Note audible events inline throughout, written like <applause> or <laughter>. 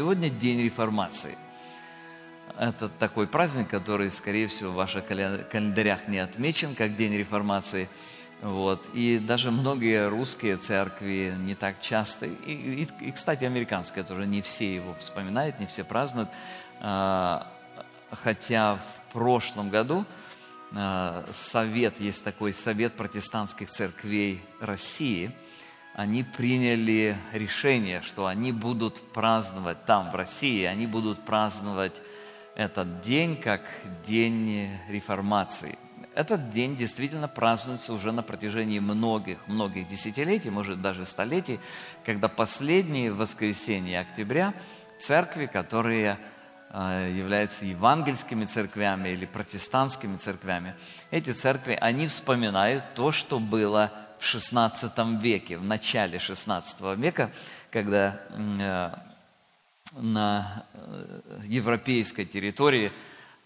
Сегодня день реформации. Это такой праздник, который, скорее всего, в ваших календарях не отмечен как день реформации. Вот. И даже многие русские церкви не так часто, и, и, и, кстати, американские тоже, не все его вспоминают, не все празднуют. А, хотя в прошлом году а, совет, есть такой совет протестантских церквей России – они приняли решение, что они будут праздновать там, в России, они будут праздновать этот день как день реформации. Этот день действительно празднуется уже на протяжении многих-многих десятилетий, может даже столетий, когда последние воскресенья октября церкви, которые э, являются евангельскими церквями или протестантскими церквями, эти церкви, они вспоминают то, что было в XVI веке, в начале XVI века, когда э, на э, европейской территории,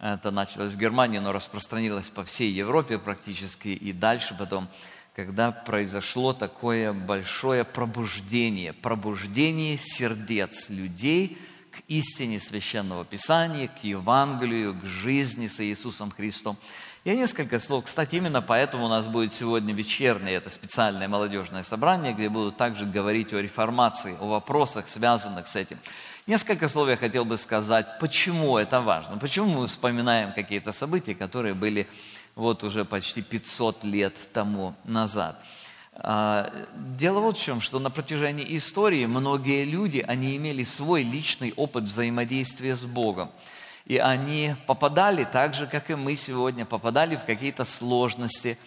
это началось в Германии, но распространилось по всей Европе практически и дальше потом, когда произошло такое большое пробуждение, пробуждение сердец людей к истине Священного Писания, к Евангелию, к жизни с Иисусом Христом. Я несколько слов. Кстати, именно поэтому у нас будет сегодня вечернее, это специальное молодежное собрание, где будут также говорить о реформации, о вопросах, связанных с этим. Несколько слов я хотел бы сказать, почему это важно, почему мы вспоминаем какие-то события, которые были вот уже почти 500 лет тому назад. А, дело вот в чем, что на протяжении истории многие люди, они имели свой личный опыт взаимодействия с Богом. И они попадали так же, как и мы сегодня, попадали в какие-то сложности,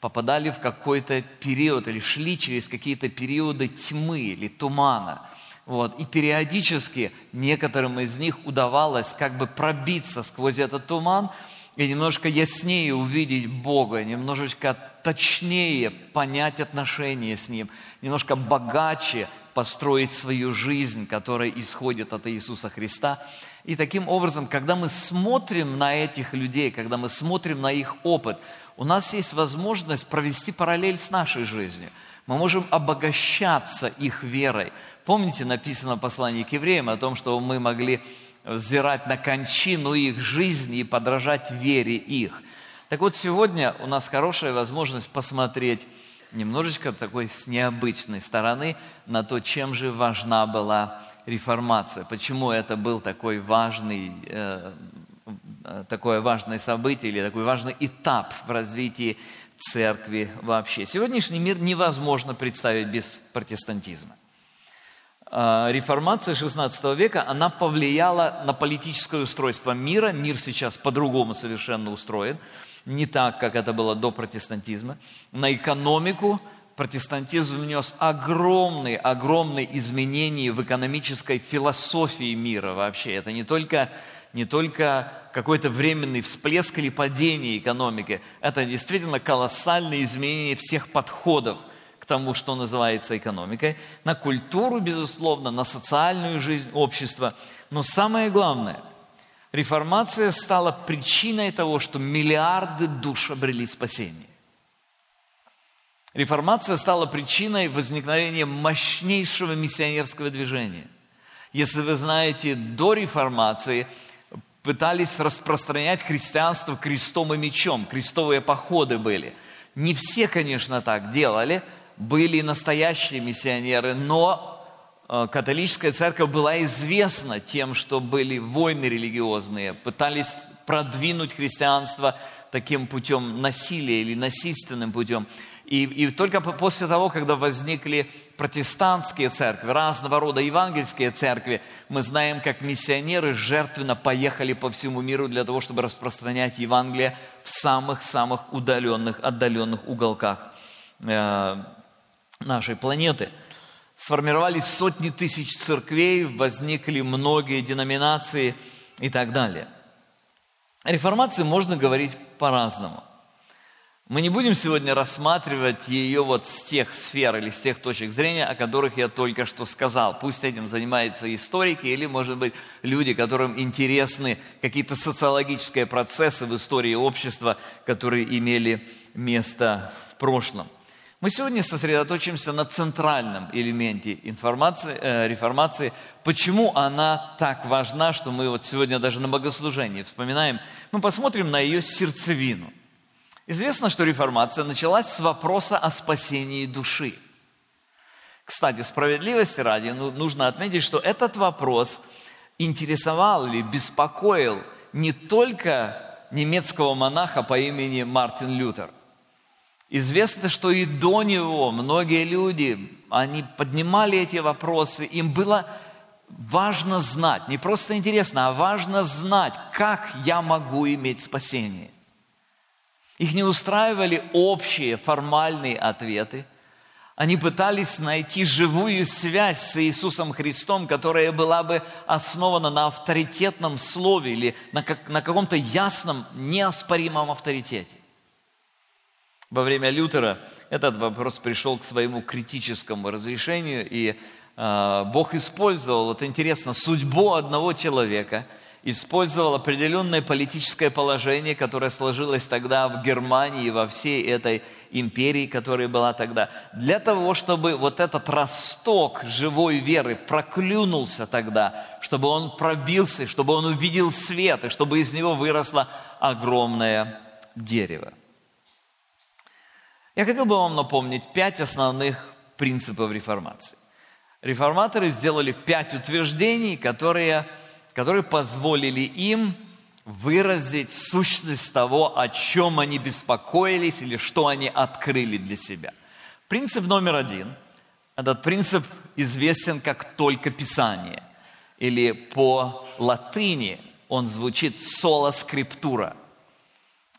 попадали в какой-то период или шли через какие-то периоды тьмы или тумана. Вот. И периодически некоторым из них удавалось как бы пробиться сквозь этот туман и немножко яснее увидеть Бога, немножечко точнее понять отношения с Ним, немножко богаче построить свою жизнь, которая исходит от Иисуса Христа. И таким образом, когда мы смотрим на этих людей, когда мы смотрим на их опыт, у нас есть возможность провести параллель с нашей жизнью. Мы можем обогащаться их верой. Помните, написано в послании к евреям о том, что мы могли взирать на кончину их жизни и подражать вере их. Так вот, сегодня у нас хорошая возможность посмотреть немножечко такой с необычной стороны на то, чем же важна была реформация. Почему это был такой важный, э, такое важное событие или такой важный этап в развитии церкви вообще. Сегодняшний мир невозможно представить без протестантизма. Э, реформация XVI века, она повлияла на политическое устройство мира. Мир сейчас по-другому совершенно устроен, не так, как это было до протестантизма. На экономику, протестантизм внес огромные, огромные изменения в экономической философии мира вообще. Это не только, не только какой-то временный всплеск или падение экономики, это действительно колоссальные изменения всех подходов к тому, что называется экономикой, на культуру, безусловно, на социальную жизнь общества. Но самое главное, реформация стала причиной того, что миллиарды душ обрели спасение. Реформация стала причиной возникновения мощнейшего миссионерского движения. Если вы знаете, до реформации пытались распространять христианство крестом и мечом, крестовые походы были. Не все, конечно, так делали, были настоящие миссионеры, но католическая церковь была известна тем, что были войны религиозные, пытались продвинуть христианство таким путем насилия или насильственным путем. И, и только после того, когда возникли протестантские церкви, разного рода евангельские церкви, мы знаем, как миссионеры жертвенно поехали по всему миру для того, чтобы распространять Евангелие в самых-самых удаленных, отдаленных уголках э, нашей планеты. Сформировались сотни тысяч церквей, возникли многие деноминации и так далее. О реформации можно говорить по-разному – мы не будем сегодня рассматривать ее вот с тех сфер или с тех точек зрения, о которых я только что сказал. Пусть этим занимаются историки или, может быть, люди, которым интересны какие-то социологические процессы в истории общества, которые имели место в прошлом. Мы сегодня сосредоточимся на центральном элементе информации, э, реформации, почему она так важна, что мы вот сегодня даже на богослужении вспоминаем. Мы посмотрим на ее сердцевину. Известно, что реформация началась с вопроса о спасении души. Кстати, справедливости ради, ну, нужно отметить, что этот вопрос интересовал или беспокоил не только немецкого монаха по имени Мартин Лютер. Известно, что и до него многие люди, они поднимали эти вопросы, им было важно знать, не просто интересно, а важно знать, как я могу иметь спасение. Их не устраивали общие формальные ответы – они пытались найти живую связь с Иисусом Христом, которая была бы основана на авторитетном слове или на, как, на каком-то ясном, неоспоримом авторитете. Во время Лютера этот вопрос пришел к своему критическому разрешению, и э, Бог использовал, вот интересно, судьбу одного человека – использовал определенное политическое положение, которое сложилось тогда в Германии, во всей этой империи, которая была тогда, для того, чтобы вот этот росток живой веры проклюнулся тогда, чтобы он пробился, чтобы он увидел свет, и чтобы из него выросло огромное дерево. Я хотел бы вам напомнить пять основных принципов реформации. Реформаторы сделали пять утверждений, которые которые позволили им выразить сущность того, о чем они беспокоились или что они открыли для себя. Принцип номер один. Этот принцип известен как «только Писание». Или по латыни он звучит «сола скриптура».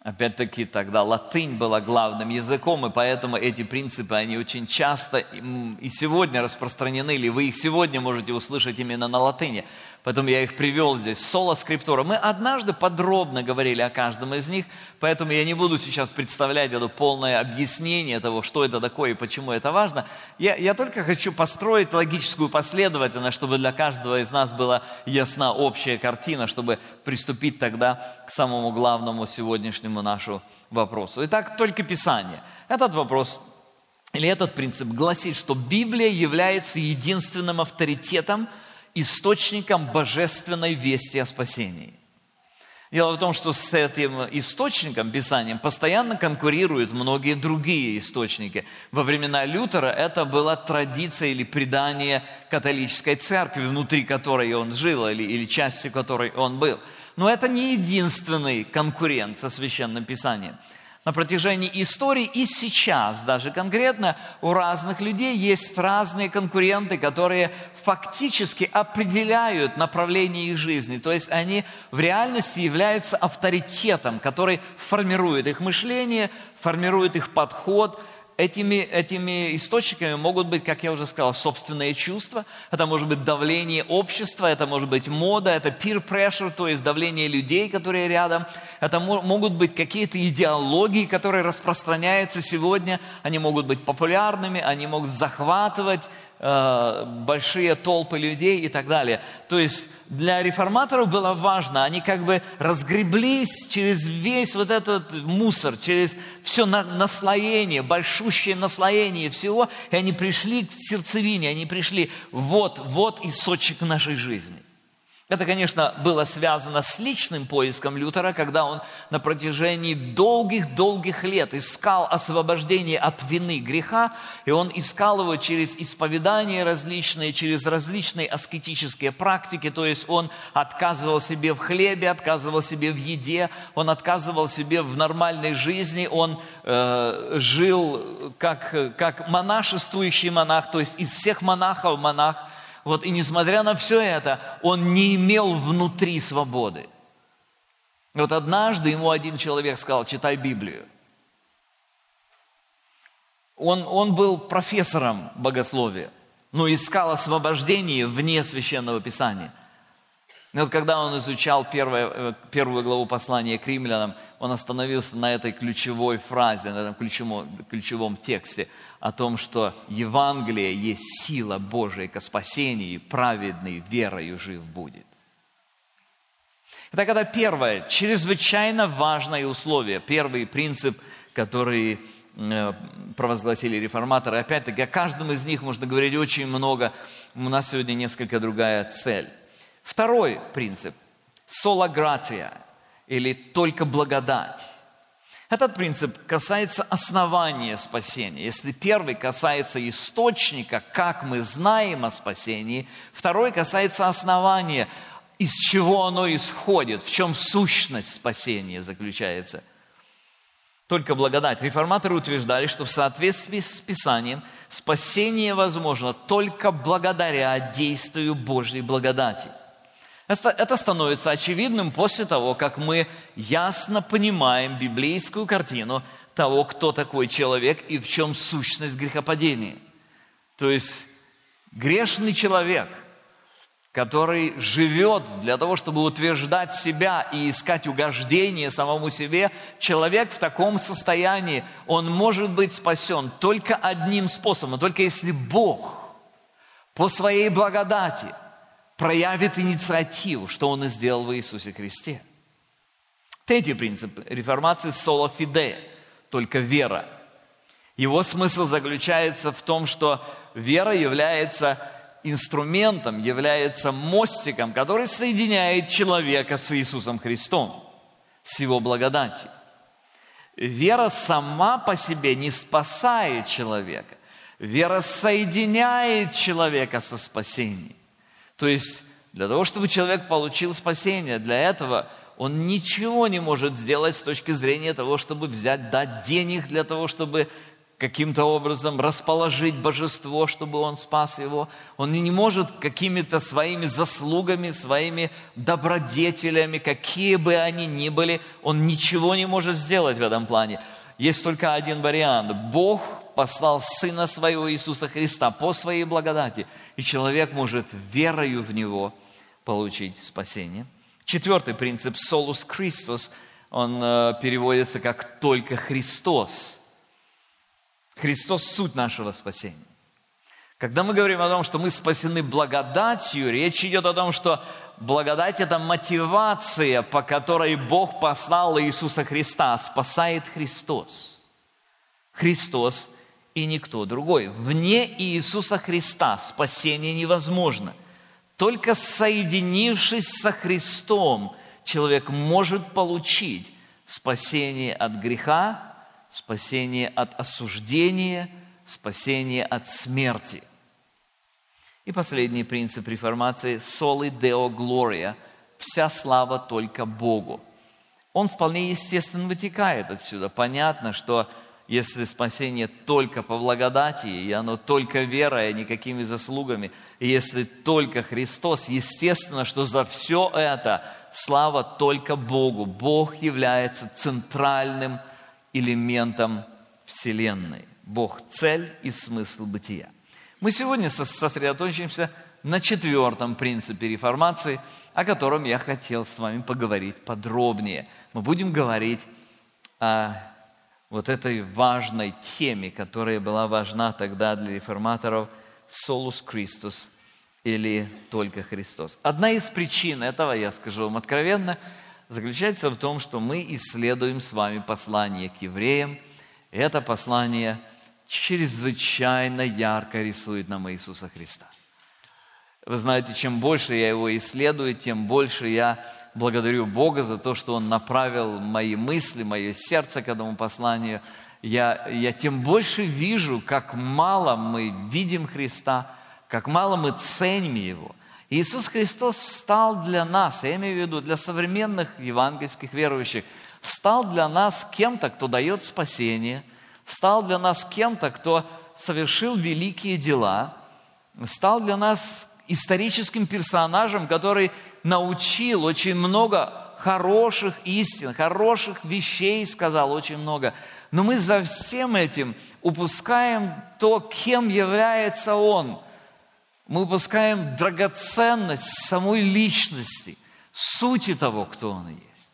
Опять-таки тогда латынь была главным языком, и поэтому эти принципы, они очень часто и сегодня распространены, или вы их сегодня можете услышать именно на латыни. Поэтому я их привел здесь. Соло скриптура. Мы однажды подробно говорили о каждом из них, поэтому я не буду сейчас представлять это полное объяснение того, что это такое и почему это важно. Я, я только хочу построить логическую последовательность, чтобы для каждого из нас была ясна общая картина, чтобы приступить тогда к самому главному сегодняшнему нашему вопросу. Итак, только Писание. Этот вопрос или этот принцип гласит, что Библия является единственным авторитетом – источником божественной вести о спасении. Дело в том, что с этим источником, Писанием, постоянно конкурируют многие другие источники. Во времена Лютера это была традиция или предание католической церкви, внутри которой он жил или, или частью которой он был. Но это не единственный конкурент со Священным Писанием – на протяжении истории и сейчас даже конкретно у разных людей есть разные конкуренты, которые фактически определяют направление их жизни. То есть они в реальности являются авторитетом, который формирует их мышление, формирует их подход – этими, этими источниками могут быть, как я уже сказал, собственные чувства, это может быть давление общества, это может быть мода, это peer pressure, то есть давление людей, которые рядом, это могут быть какие-то идеологии, которые распространяются сегодня, они могут быть популярными, они могут захватывать большие толпы людей и так далее. То есть для реформаторов было важно, они как бы разгреблись через весь вот этот мусор, через все наслоение, большущее наслоение всего, и они пришли к сердцевине, они пришли, вот, вот источник нашей жизни. Это, конечно, было связано с личным поиском Лютера, когда он на протяжении долгих-долгих лет искал освобождение от вины греха, и он искал его через исповедания различные, через различные аскетические практики, то есть он отказывал себе в хлебе, отказывал себе в еде, он отказывал себе в нормальной жизни, он э, жил как, как монашествующий монах, то есть из всех монахов монах – вот и несмотря на все это, он не имел внутри свободы. Вот однажды ему один человек сказал, читай Библию. Он, он был профессором богословия, но искал освобождение вне Священного Писания. И вот когда он изучал первое, э, первую главу послания к римлянам, он остановился на этой ключевой фразе, на этом ключевом, ключевом тексте о том, что Евангелие есть сила Божия к спасению, и праведный верою жив будет. Это когда первое, чрезвычайно важное условие, первый принцип, который э, провозгласили реформаторы. Опять-таки, о каждом из них можно говорить очень много. У нас сегодня несколько другая цель. Второй принцип – сологратия, или только благодать. Этот принцип касается основания спасения. Если первый касается источника, как мы знаем о спасении, второй касается основания, из чего оно исходит, в чем сущность спасения заключается. Только благодать. Реформаторы утверждали, что в соответствии с Писанием спасение возможно только благодаря действию Божьей благодати – это становится очевидным после того, как мы ясно понимаем библейскую картину того, кто такой человек и в чем сущность грехопадения. То есть грешный человек, который живет для того, чтобы утверждать себя и искать угождение самому себе, человек в таком состоянии, он может быть спасен только одним способом, только если Бог по своей благодати – проявит инициативу, что он и сделал в Иисусе Христе. Третий принцип реформации – соло фиде, только вера. Его смысл заключается в том, что вера является инструментом, является мостиком, который соединяет человека с Иисусом Христом, с Его благодатью. Вера сама по себе не спасает человека. Вера соединяет человека со спасением. То есть для того, чтобы человек получил спасение, для этого он ничего не может сделать с точки зрения того, чтобы взять, дать денег для того, чтобы каким-то образом расположить божество, чтобы он спас его. Он не может какими-то своими заслугами, своими добродетелями, какие бы они ни были, он ничего не может сделать в этом плане. Есть только один вариант. Бог послал Сына Своего Иисуса Христа по Своей благодати, и человек может верою в Него получить спасение. Четвертый принцип – «Солус Христос», он э, переводится как «только Христос». Христос – суть нашего спасения. Когда мы говорим о том, что мы спасены благодатью, речь идет о том, что благодать – это мотивация, по которой Бог послал Иисуса Христа, спасает Христос. Христос и никто другой. Вне Иисуса Христа спасение невозможно. Только соединившись со Христом, человек может получить спасение от греха, спасение от осуждения, спасение от смерти. И последний принцип реформации – «Soli Deo Gloria» – «Вся слава только Богу». Он вполне естественно вытекает отсюда. Понятно, что – если спасение только по благодати, и оно только верой, а никакими заслугами, и если только Христос, естественно, что за все это слава только Богу. Бог является центральным элементом Вселенной. Бог – цель и смысл бытия. Мы сегодня сосредоточимся на четвертом принципе реформации, о котором я хотел с вами поговорить подробнее. Мы будем говорить о вот этой важной теме, которая была важна тогда для реформаторов «Солус Христос» или «Только Христос». Одна из причин этого, я скажу вам откровенно, заключается в том, что мы исследуем с вами послание к евреям. И это послание чрезвычайно ярко рисует нам Иисуса Христа. Вы знаете, чем больше я его исследую, тем больше я благодарю Бога за то, что Он направил мои мысли, мое сердце к этому посланию. Я, я тем больше вижу, как мало мы видим Христа, как мало мы ценим Его. Иисус Христос стал для нас, я имею в виду для современных евангельских верующих, стал для нас кем-то, кто дает спасение, стал для нас кем-то, кто совершил великие дела, стал для нас историческим персонажем, который научил очень много хороших истин, хороших вещей сказал очень много. Но мы за всем этим упускаем то, кем является Он. Мы упускаем драгоценность самой личности, сути того, кто Он есть.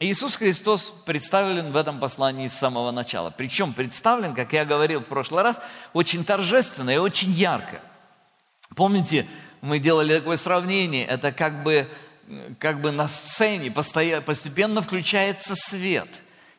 Иисус Христос представлен в этом послании с самого начала. Причем представлен, как я говорил в прошлый раз, очень торжественно и очень ярко – Помните, мы делали такое сравнение, это как бы, как бы на сцене постепенно включается свет.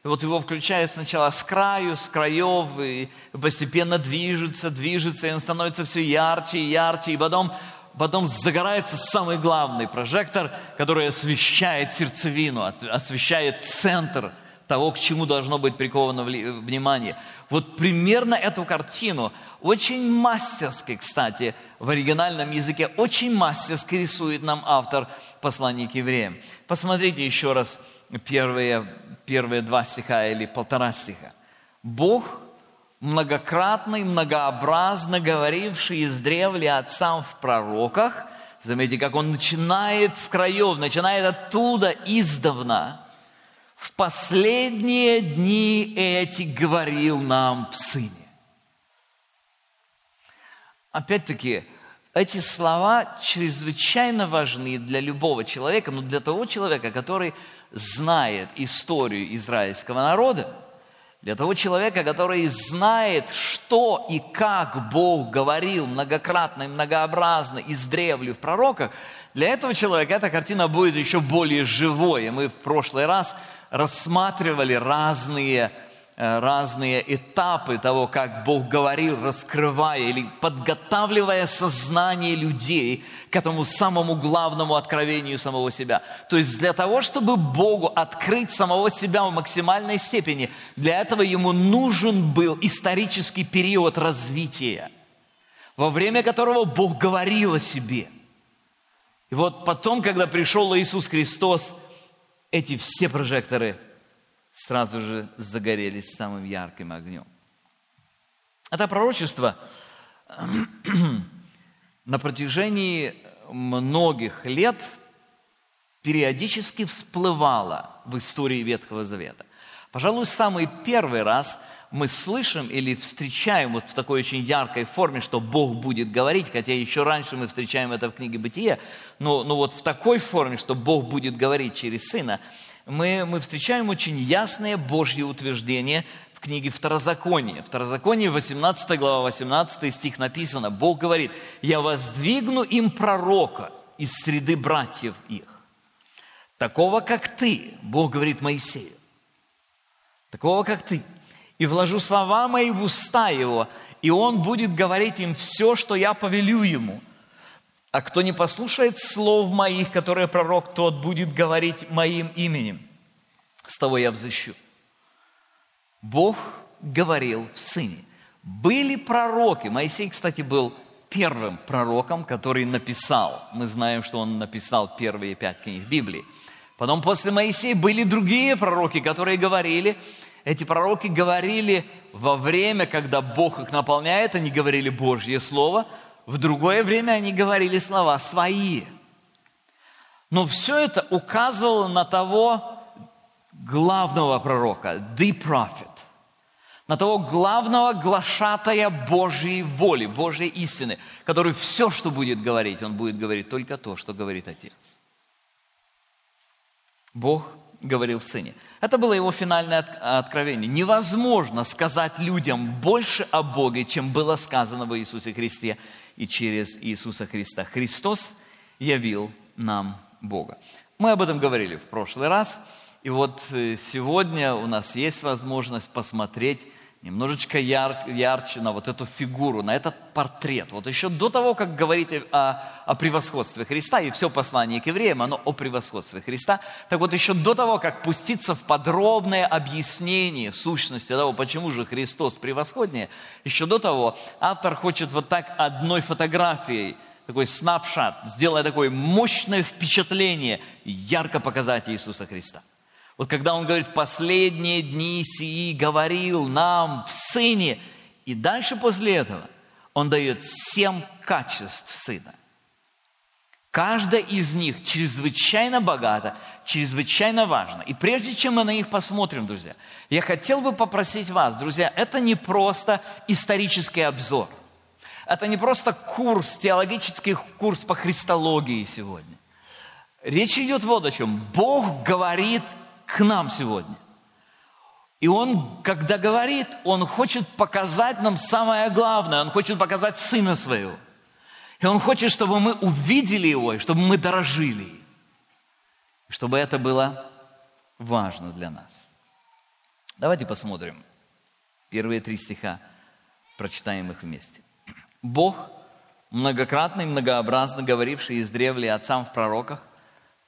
И вот его включают сначала с краю, с краев, и постепенно движется, движется, и он становится все ярче и ярче, и потом, потом загорается самый главный прожектор, который освещает сердцевину, освещает центр того, к чему должно быть приковано внимание. Вот примерно эту картину, очень мастерски, кстати, в оригинальном языке, очень мастерски рисует нам автор послания к евреям. Посмотрите еще раз первые первые два стиха или полтора стиха. Бог, многократный, многообразно говоривший издревле отцам в пророках, заметьте, как он начинает с краев, начинает оттуда издавна, в последние дни эти говорил нам в Сыне. Опять-таки, эти слова чрезвычайно важны для любого человека, но для того человека, который знает историю израильского народа, для того человека, который знает, что и как Бог говорил многократно и многообразно из древли в пророках, для этого человека эта картина будет еще более живой. И мы в прошлый раз рассматривали разные Э, разные этапы того, как Бог говорил, раскрывая или подготавливая сознание людей к этому самому главному откровению самого себя. То есть для того, чтобы Богу открыть самого себя в максимальной степени, для этого ему нужен был исторический период развития, во время которого Бог говорил о себе. И вот потом, когда пришел Иисус Христос, эти все прожекторы – сразу же загорелись самым ярким огнем. Это пророчество <clears throat> на протяжении многих лет периодически всплывало в истории Ветхого Завета. Пожалуй, самый первый раз мы слышим или встречаем вот в такой очень яркой форме, что Бог будет говорить, хотя еще раньше мы встречаем это в книге Бытия, но, но вот в такой форме, что Бог будет говорить через Сына – мы, мы встречаем очень ясное Божье утверждение в книге Второзаконие. Второзаконие, 18 глава, 18 стих написано, Бог говорит, «Я воздвигну им пророка из среды братьев их, такого, как ты», Бог говорит Моисею, «такого, как ты, и вложу слова мои в уста его, и он будет говорить им все, что я повелю ему». А кто не послушает слов моих, которые пророк, тот будет говорить моим именем. С того я взыщу. Бог говорил в Сыне. Были пророки. Моисей, кстати, был первым пророком, который написал. Мы знаем, что он написал первые пять книг Библии. Потом после Моисея были другие пророки, которые говорили. Эти пророки говорили во время, когда Бог их наполняет, они говорили Божье Слово – в другое время они говорили слова свои. Но все это указывало на того главного пророка, the prophet, на того главного глашатая Божьей воли, Божьей истины, который все, что будет говорить, он будет говорить только то, что говорит Отец. Бог говорил в Сыне. Это было его финальное откровение. Невозможно сказать людям больше о Боге, чем было сказано в Иисусе Христе и через Иисуса Христа. Христос явил нам Бога. Мы об этом говорили в прошлый раз, и вот э, сегодня у нас есть возможность посмотреть немножечко ярче, ярче на вот эту фигуру, на этот портрет. Вот еще до того, как говорить о, о превосходстве Христа, и все послание к евреям, оно о превосходстве Христа, так вот еще до того, как пуститься в подробное объяснение сущности того, почему же Христос превосходнее, еще до того автор хочет вот так одной фотографией такой снапшот, сделая такое мощное впечатление, ярко показать Иисуса Христа – вот когда он говорит, последние дни сии говорил нам в Сыне, и дальше после этого он дает семь качеств Сына. Каждая из них чрезвычайно богата, чрезвычайно важна. И прежде чем мы на них посмотрим, друзья, я хотел бы попросить вас, друзья, это не просто исторический обзор. Это не просто курс, теологический курс по христологии сегодня. Речь идет вот о чем. Бог говорит к нам сегодня. И Он, когда говорит, Он хочет показать нам самое главное. Он хочет показать Сына Своего. И Он хочет, чтобы мы увидели Его, и чтобы мы дорожили. И чтобы это было важно для нас. Давайте посмотрим. Первые три стиха, прочитаем их вместе. Бог, многократно и многообразно говоривший из древле отцам в пророках,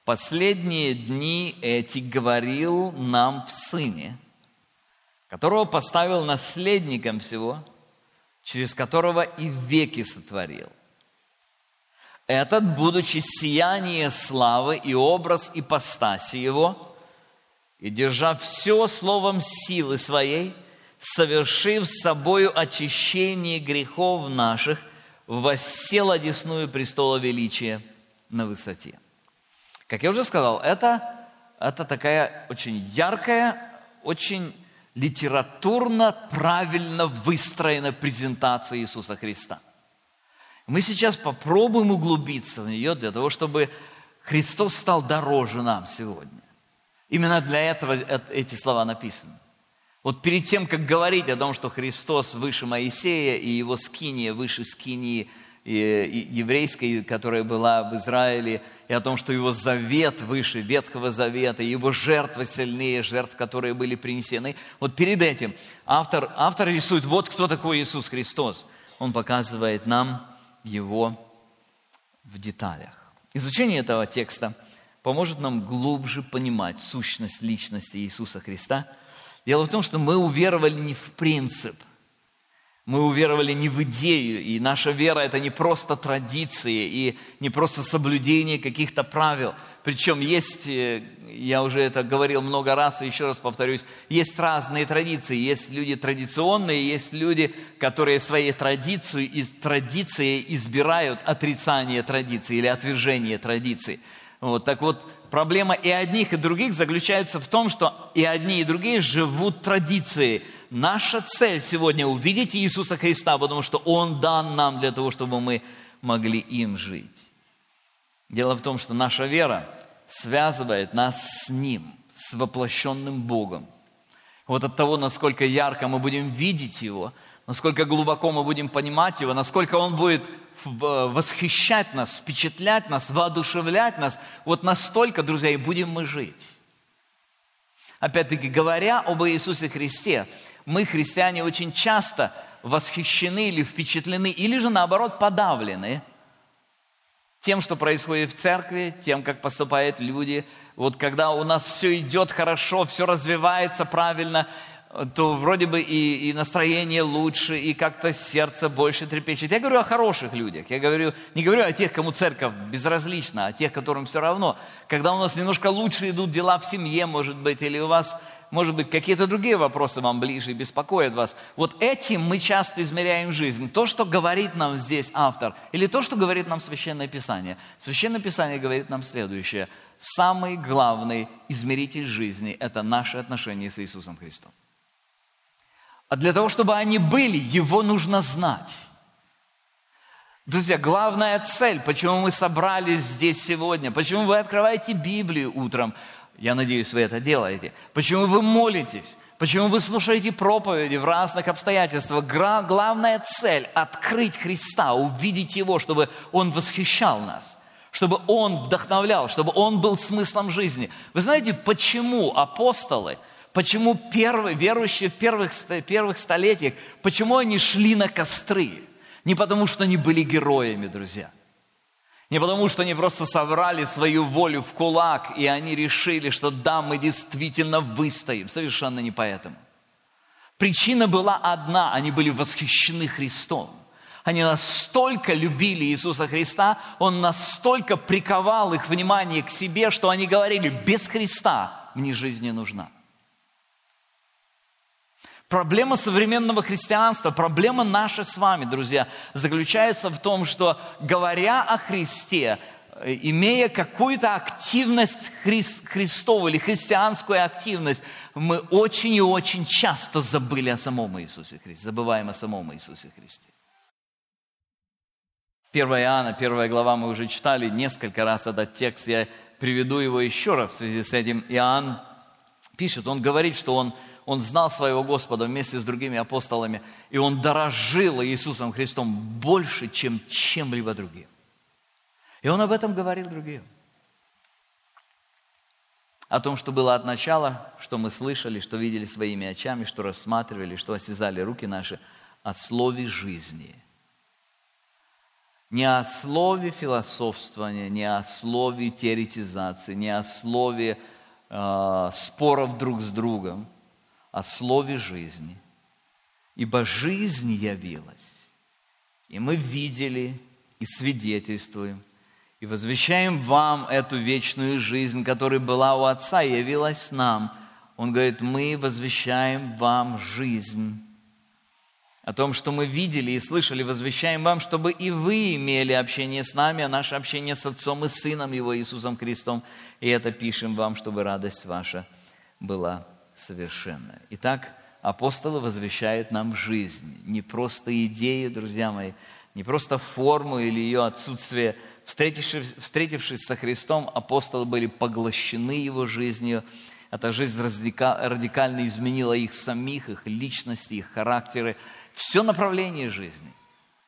последние дни эти говорил нам в Сыне, которого поставил наследником всего, через которого и веки сотворил. Этот, будучи сияние славы и образ ипостаси его, и держа все словом силы своей, совершив собою очищение грехов наших, воссел одесную престола величия на высоте. Как я уже сказал, это, это такая очень яркая, очень литературно правильно выстроена презентация Иисуса Христа. Мы сейчас попробуем углубиться в нее для того, чтобы Христос стал дороже нам сегодня. Именно для этого эти слова написаны. Вот перед тем, как говорить о том, что Христос выше Моисея и его скиния выше скинии еврейской, которая была в Израиле, и о том, что его завет выше Ветхого Завета, его жертвы сильнее жертв, которые были принесены. Вот перед этим автор, автор рисует, вот кто такой Иисус Христос. Он показывает нам его в деталях. Изучение этого текста поможет нам глубже понимать сущность личности Иисуса Христа. Дело в том, что мы уверовали не в принцип, мы уверовали не в идею, и наша вера – это не просто традиции и не просто соблюдение каких-то правил. Причем есть, э, я уже это говорил много раз, и еще раз повторюсь, есть разные традиции. Есть люди традиционные, есть люди, которые своей традицией, из традиции избирают отрицание традиции или отвержение традиции. Вот, так вот, проблема и одних, и других заключается в том, что и одни, и другие живут традицией – наша цель сегодня увидеть Иисуса Христа, потому что Он дан нам для того, чтобы мы могли им жить. Дело в том, что наша вера связывает нас с Ним, с воплощенным Богом. Вот от того, насколько ярко мы будем видеть Его, насколько глубоко мы будем понимать Его, насколько Он будет восхищать нас, впечатлять нас, воодушевлять нас, вот настолько, друзья, и будем мы жить. Опять-таки, говоря об Иисусе Христе, мы, христиане, очень часто восхищены или впечатлены, или же наоборот подавлены тем, что происходит в церкви, тем, как поступают люди. Вот когда у нас все идет хорошо, все развивается правильно, то вроде бы и, и настроение лучше, и как-то сердце больше трепещет. Я говорю о хороших людях. Я говорю, не говорю о тех, кому церковь безразлична, а о тех, которым все равно. Когда у нас немножко лучше идут дела в семье, может быть, или у вас может быть, какие-то другие вопросы вам ближе и беспокоят вас. Вот этим мы часто измеряем жизнь. То, что говорит нам здесь автор, или то, что говорит нам Священное Писание. Священное Писание говорит нам следующее. Самый главный измеритель жизни – это наши отношения с Иисусом Христом. А для того, чтобы они были, Его нужно знать. Друзья, главная цель, почему мы собрались здесь сегодня, почему вы открываете Библию утром, я надеюсь, вы это делаете. Почему вы молитесь? Почему вы слушаете проповеди в разных обстоятельствах? Главная цель – открыть Христа, увидеть Его, чтобы Он восхищал нас, чтобы Он вдохновлял, чтобы Он был смыслом жизни. Вы знаете, почему апостолы, почему первые, верующие в первых, первых столетиях, почему они шли на костры? Не потому, что они были героями, друзья. Не потому, что они просто соврали свою волю в кулак, и они решили, что да, мы действительно выстоим. Совершенно не поэтому. Причина была одна, они были восхищены Христом. Они настолько любили Иисуса Христа, Он настолько приковал их внимание к себе, что они говорили, без Христа мне жизнь не нужна. Проблема современного христианства, проблема наша с вами, друзья, заключается в том, что говоря о Христе, э, имея какую-то активность Хри- Христову или христианскую активность, мы очень и очень часто забыли о самом Иисусе Христе, забываем о самом Иисусе Христе. 1 Иоанна, первая глава, мы уже читали несколько раз этот текст, я приведу его еще раз в связи с этим. Иоанн пишет, он говорит, что он он знал своего Господа вместе с другими апостолами, и он дорожил Иисусом Христом больше, чем чем-либо другим. И он об этом говорил другим. о том, что было от начала, что мы слышали, что видели своими очами, что рассматривали, что осязали руки наши, о слове жизни. Не о слове философствования, не о слове теоретизации, не о слове э, споров друг с другом, о слове жизни. Ибо жизнь явилась, и мы видели и свидетельствуем, и возвещаем вам эту вечную жизнь, которая была у Отца и явилась нам. Он говорит, мы возвещаем вам жизнь. О том, что мы видели и слышали, возвещаем вам, чтобы и вы имели общение с нами, а наше общение с Отцом и Сыном Его Иисусом Христом. И это пишем вам, чтобы радость ваша была совершенная. Итак, апостолы возвещают нам жизнь. Не просто идею, друзья мои, не просто форму или ее отсутствие – Встретившись, встретившись со Христом, апостолы были поглощены Его жизнью. Эта жизнь радикально изменила их самих, их личности, их характеры, все направление жизни.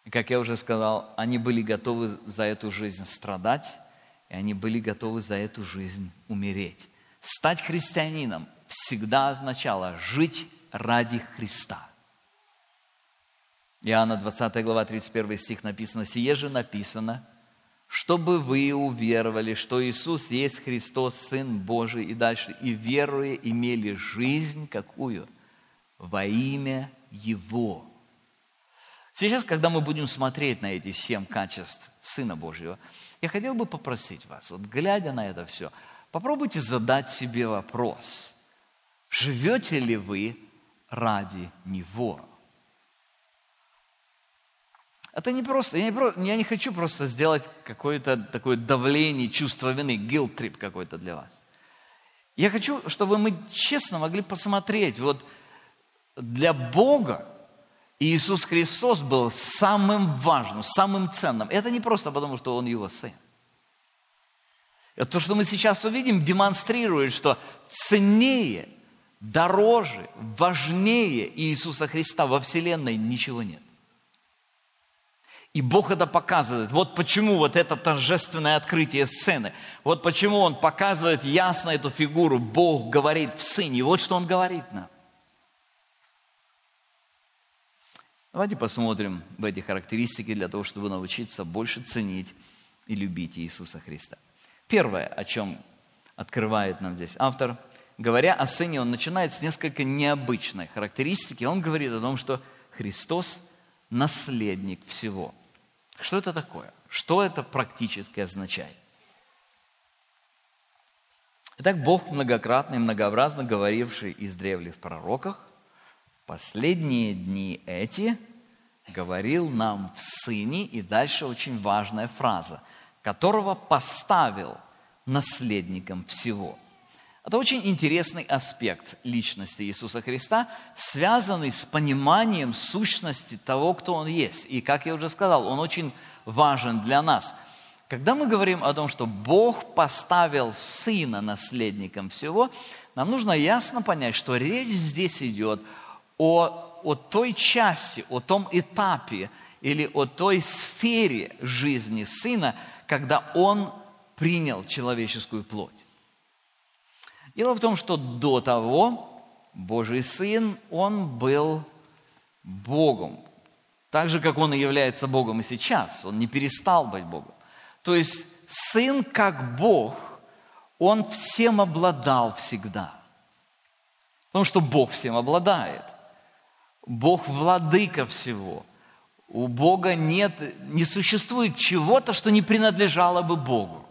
И, как я уже сказал, они были готовы за эту жизнь страдать, и они были готовы за эту жизнь умереть. Стать христианином всегда означало жить ради Христа. Иоанна 20 глава 31 стих написано, «Сие же написано, чтобы вы уверовали, что Иисус есть Христос, Сын Божий, и дальше, и веруя имели жизнь какую? Во имя Его. Сейчас, когда мы будем смотреть на эти семь качеств Сына Божьего, я хотел бы попросить вас, вот глядя на это все, попробуйте задать себе вопрос, живете ли вы ради Него? Это не просто, я не, я не хочу просто сделать какое-то такое давление, чувство вины, guilt trip какой-то для вас. Я хочу, чтобы мы честно могли посмотреть, вот для Бога Иисус Христос был самым важным, самым ценным. Это не просто потому, что Он Его Сын. Это то, что мы сейчас увидим, демонстрирует, что ценнее, дороже, важнее Иисуса Христа во Вселенной ничего нет. И Бог это показывает. Вот почему вот это торжественное открытие сцены. Вот почему Он показывает ясно эту фигуру. Бог говорит в Сыне. Вот что Он говорит нам. Давайте посмотрим в эти характеристики для того, чтобы научиться больше ценить и любить Иисуса Христа. Первое, о чем открывает нам здесь автор, говоря о Сыне, он начинает с несколько необычной характеристики. Он говорит о том, что Христос – наследник всего – что это такое? Что это практически означает? Итак, Бог многократно и многообразно говоривший издревле в пророках, последние дни эти говорил нам в Сыне, и дальше очень важная фраза, которого поставил наследником всего. Это очень интересный аспект личности Иисуса Христа, связанный с пониманием сущности того, кто Он есть. И, как я уже сказал, Он очень важен для нас. Когда мы говорим о том, что Бог поставил Сына наследником всего, нам нужно ясно понять, что речь здесь идет о, о той части, о том этапе или о той сфере жизни Сына, когда Он принял человеческую плоть. Дело в том, что до того Божий Сын, Он был Богом. Так же, как Он и является Богом и сейчас. Он не перестал быть Богом. То есть Сын как Бог, Он всем обладал всегда. Потому что Бог всем обладает. Бог владыка всего. У Бога нет, не существует чего-то, что не принадлежало бы Богу.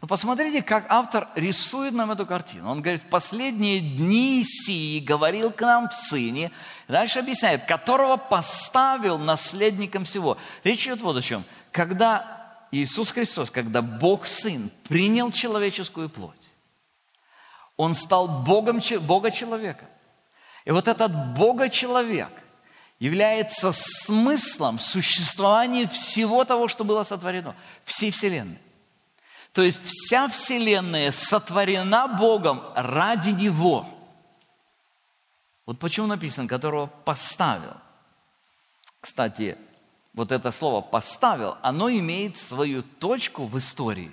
Но посмотрите, как автор рисует нам эту картину. Он говорит, последние дни сии говорил к нам в Сыне, дальше объясняет, которого поставил наследником всего. Речь идет вот о чем. Когда Иисус Христос, когда Бог Сын принял человеческую плоть, Он стал Богом, Бога человека. И вот этот Бога человек является смыслом существования всего того, что было сотворено, всей Вселенной. То есть вся Вселенная сотворена Богом ради Него. Вот почему написано, которого поставил. Кстати, вот это слово «поставил», оно имеет свою точку в истории.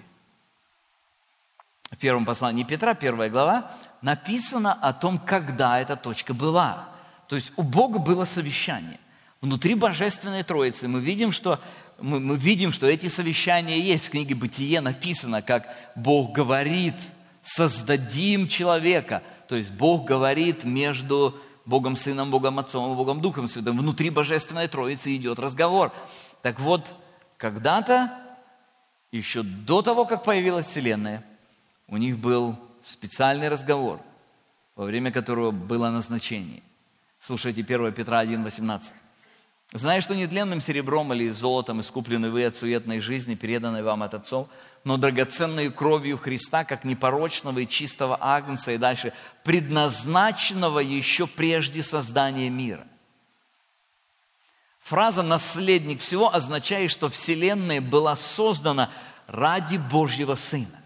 в первом послании Петра, первая глава, написано о том, когда эта точка была. То есть у Бога было совещание. Внутри Божественной Троицы мы видим, что мы, мы видим, что эти совещания есть. В книге «Бытие» написано, как Бог говорит, создадим человека. То есть Бог говорит между Богом Сыном, Богом Отцом и Богом Духом Святым. Внутри Божественной Троицы идет разговор. Так вот, когда-то, еще до того, как появилась Вселенная, у них был специальный разговор, во время которого было назначение. Слушайте 1 Петра 1, 18. Зная, что нетленным серебром или золотом искуплены вы от суетной жизни, переданной вам от отцов, но драгоценной кровью Христа, как непорочного и чистого агнца, и дальше, предназначенного еще прежде создания мира. Фраза «наследник всего» означает, что Вселенная была создана ради Божьего Сына.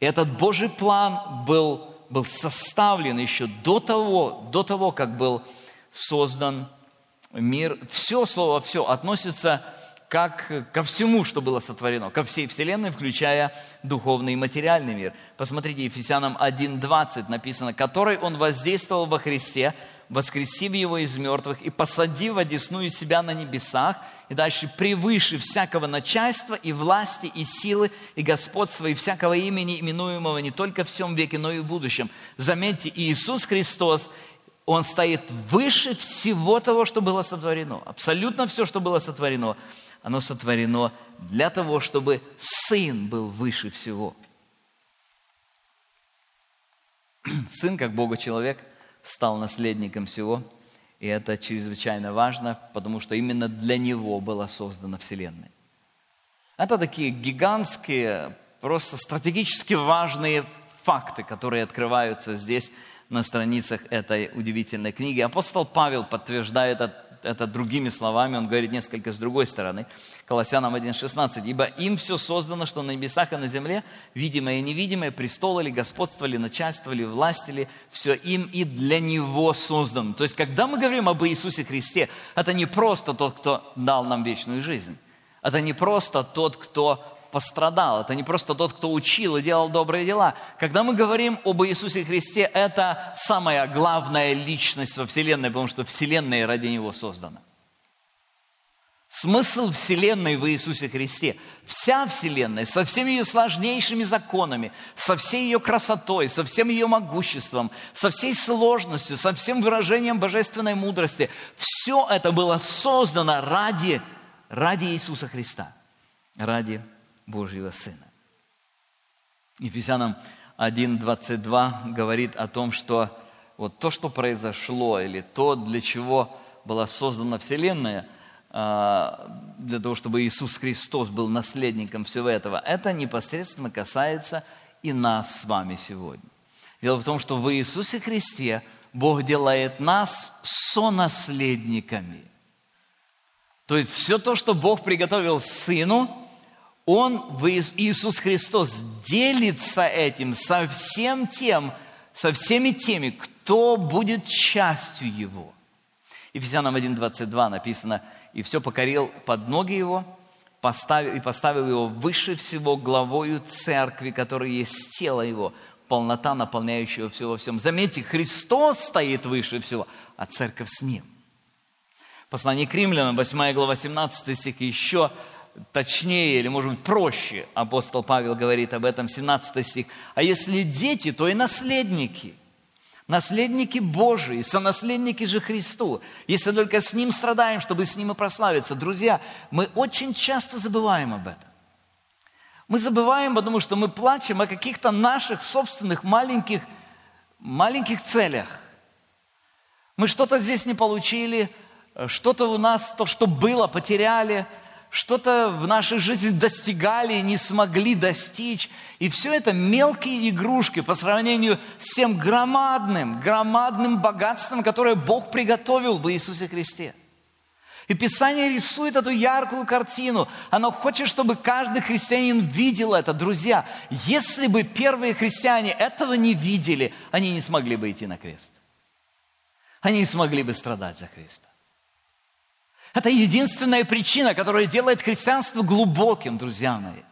Этот Божий план был, был составлен еще до того, до того, как был создан мир, все слово «все» относится как ко всему, что было сотворено, ко всей Вселенной, включая духовный и материальный мир. Посмотрите, Ефесянам 1.20 написано, «который Он воздействовал во Христе, воскресив Его из мертвых и посадив одесную себя на небесах, и дальше превыше всякого начальства и власти, и силы, и господства, и всякого имени, именуемого не только в всем веке, но и в будущем». Заметьте, Иисус Христос он стоит выше всего того, что было сотворено. Абсолютно все, что было сотворено, оно сотворено для того, чтобы Сын был выше всего. <clears throat> Сын, как Бога человек, стал наследником всего, и это чрезвычайно важно, потому что именно для Него была создана Вселенная. Это такие гигантские, просто стратегически важные факты, которые открываются здесь на страницах этой удивительной книги. Апостол Павел подтверждает это, другими словами, он говорит несколько с другой стороны. Колоссянам 1.16. «Ибо им все создано, что на небесах и на земле, видимое и невидимое, престолы ли, господство ли, начальство ли, власти ли, все им и для Него создано». То есть, когда мы говорим об Иисусе Христе, это не просто тот, кто дал нам вечную жизнь. Это не просто тот, кто пострадал. Это не просто тот, кто учил и делал добрые дела. Когда мы говорим об Иисусе Христе, это самая главная личность во Вселенной, потому что Вселенная ради Него создана. Смысл Вселенной в Иисусе Христе. Вся Вселенная со всеми ее сложнейшими законами, со всей ее красотой, со всем ее могуществом, со всей сложностью, со всем выражением божественной мудрости. Все это было создано ради, ради Иисуса Христа, ради Божьего Сына. Ефесянам 1.22 говорит о том, что вот то, что произошло, или то, для чего была создана Вселенная, а, для того, чтобы Иисус Христос был наследником всего этого, это непосредственно касается и нас с вами сегодня. Дело в том, что в Иисусе Христе Бог делает нас сонаследниками. То есть все то, что Бог приготовил Сыну, он, Иисус Христос, делится этим со всем тем, со всеми теми, кто будет частью Его. Ефесянам 1.22 написано, «И все покорил под ноги Его, поставил, и поставил Его выше всего главою церкви, которая есть тело Его, полнота, наполняющая всего во всем». Заметьте, Христос стоит выше всего, а церковь с Ним. Послание к римлянам, 8 глава, 17 стих, еще точнее или, может быть, проще, апостол Павел говорит об этом, 17 стих. А если дети, то и наследники. Наследники Божии, сонаследники же Христу. Если только с Ним страдаем, чтобы с Ним и прославиться. Друзья, мы очень часто забываем об этом. Мы забываем, потому что мы плачем о каких-то наших собственных маленьких, маленьких целях. Мы что-то здесь не получили, что-то у нас, то, что было, потеряли – что-то в нашей жизни достигали не смогли достичь. И все это мелкие игрушки по сравнению с тем громадным, громадным богатством, которое Бог приготовил в Иисусе Христе. И Писание рисует эту яркую картину. Оно хочет, чтобы каждый христианин видел это. Друзья, если бы первые христиане этого не видели, они не смогли бы идти на крест. Они не смогли бы страдать за Христа. Это единственная причина, которая делает христианство глубоким, друзья мои.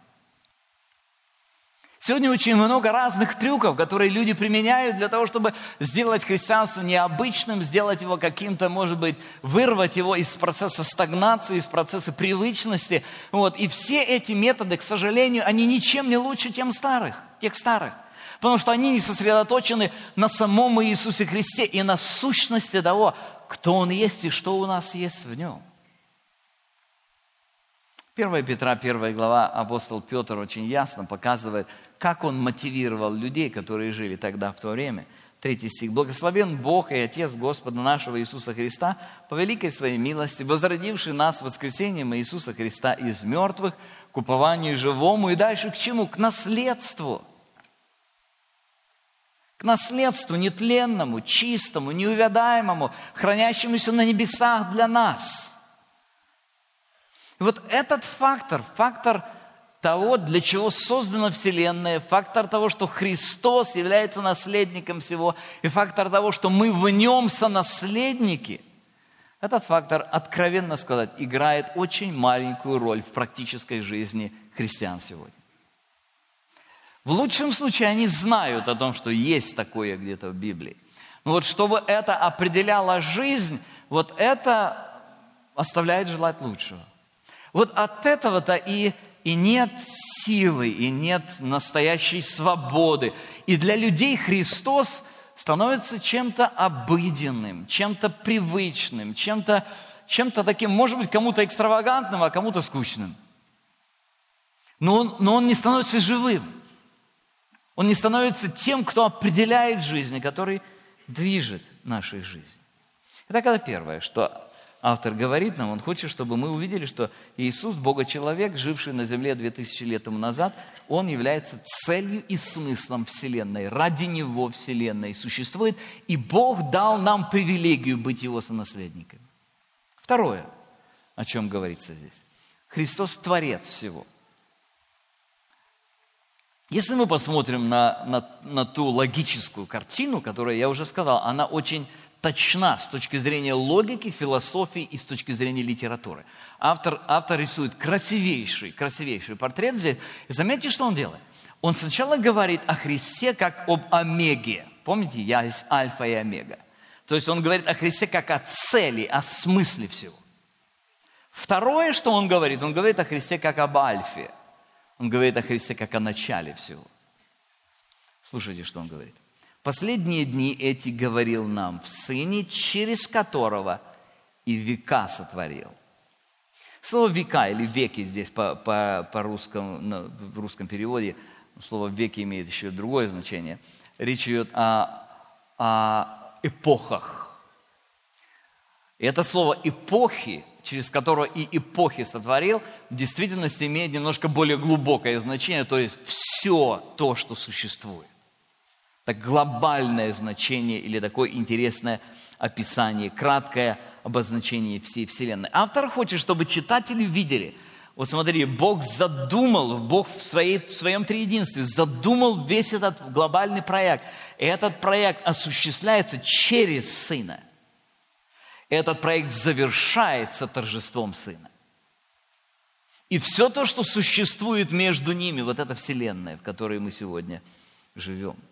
Сегодня очень много разных трюков, которые люди применяют для того, чтобы сделать христианство необычным, сделать его каким-то, может быть, вырвать его из процесса стагнации, из процесса привычности. Вот. И все эти методы, к сожалению, они ничем не лучше тем старых, тех старых. Потому что они не сосредоточены на самом Иисусе Христе и на сущности того, кто Он есть и что у нас есть в Нем. 1 Петра, 1 глава, апостол Петр очень ясно показывает, как он мотивировал людей, которые жили тогда в то время. Третий стих. «Благословен Бог и Отец Господа нашего Иисуса Христа, по великой своей милости, возродивший нас воскресением Иисуса Христа из мертвых, к упованию живому и дальше к чему? К наследству» к наследству нетленному, чистому, неувядаемому, хранящемуся на небесах для нас. И вот этот фактор, фактор того, для чего создана Вселенная, фактор того, что Христос является наследником всего, и фактор того, что мы в нем сонаследники, этот фактор, откровенно сказать, играет очень маленькую роль в практической жизни христиан сегодня. В лучшем случае они знают о том, что есть такое где-то в Библии. Но вот чтобы это определяло жизнь, вот это оставляет желать лучшего. Вот от этого-то и и нет силы, и нет настоящей свободы. И для людей Христос становится чем-то обыденным, чем-то привычным, чем-то чем таким, может быть, кому-то экстравагантным, а кому-то скучным. Но он, но он не становится живым. Он не становится тем, кто определяет жизнь, который движет нашей жизнью. Это это первое, что автор говорит нам, он хочет, чтобы мы увидели, что Иисус, Бога-человек, живший на земле 2000 лет тому назад, он является целью и смыслом Вселенной. Ради Него Вселенная существует, и Бог дал нам привилегию быть Его сонаследниками. Второе, о чем говорится здесь. Христос – Творец всего. Если мы посмотрим на, на, на ту логическую картину, которую я уже сказал, она очень точна с точки зрения логики, философии и с точки зрения литературы. Автор, автор рисует красивейший, красивейший портрет здесь. И заметьте, что он делает. Он сначала говорит о Христе как об омеге. Помните, я есть альфа и омега. То есть он говорит о Христе как о цели, о смысле всего. Второе, что он говорит, он говорит о Христе как об альфе. Он говорит о Христе как о начале всего. Слушайте, что он говорит. Последние дни эти говорил нам в Сыне, через которого и века сотворил. Слово «века» или «веки» здесь по, по, по русскому, в русском переводе, слово «веки» имеет еще другое значение. Речь идет о, о эпохах. И это слово «эпохи», через которое и эпохи сотворил, в действительности имеет немножко более глубокое значение, то есть все то, что существует так глобальное значение или такое интересное описание, краткое обозначение всей Вселенной. Автор хочет, чтобы читатели видели, вот смотри, Бог задумал, Бог в, своей, в своем триединстве задумал весь этот глобальный проект. И этот проект осуществляется через Сына. Этот проект завершается торжеством Сына. И все то, что существует между ними, вот эта Вселенная, в которой мы сегодня живем –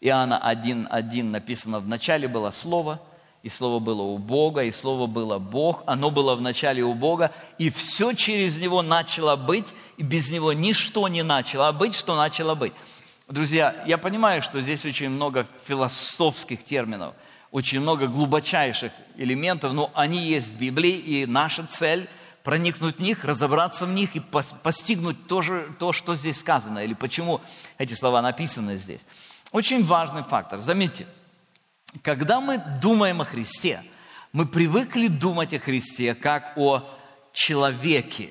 Иоанна 1.1 написано, в начале было Слово, и Слово было у Бога, и Слово было Бог, оно было в начале у Бога, и все через Него начало быть, и без Него ничто не начало быть, что начало быть. Друзья, я понимаю, что здесь очень много философских терминов, очень много глубочайших элементов, но они есть в Библии, и наша цель – проникнуть в них, разобраться в них и постигнуть то, же, то, что здесь сказано, или почему эти слова написаны здесь. Очень важный фактор. Заметьте, когда мы думаем о Христе, мы привыкли думать о Христе как о человеке.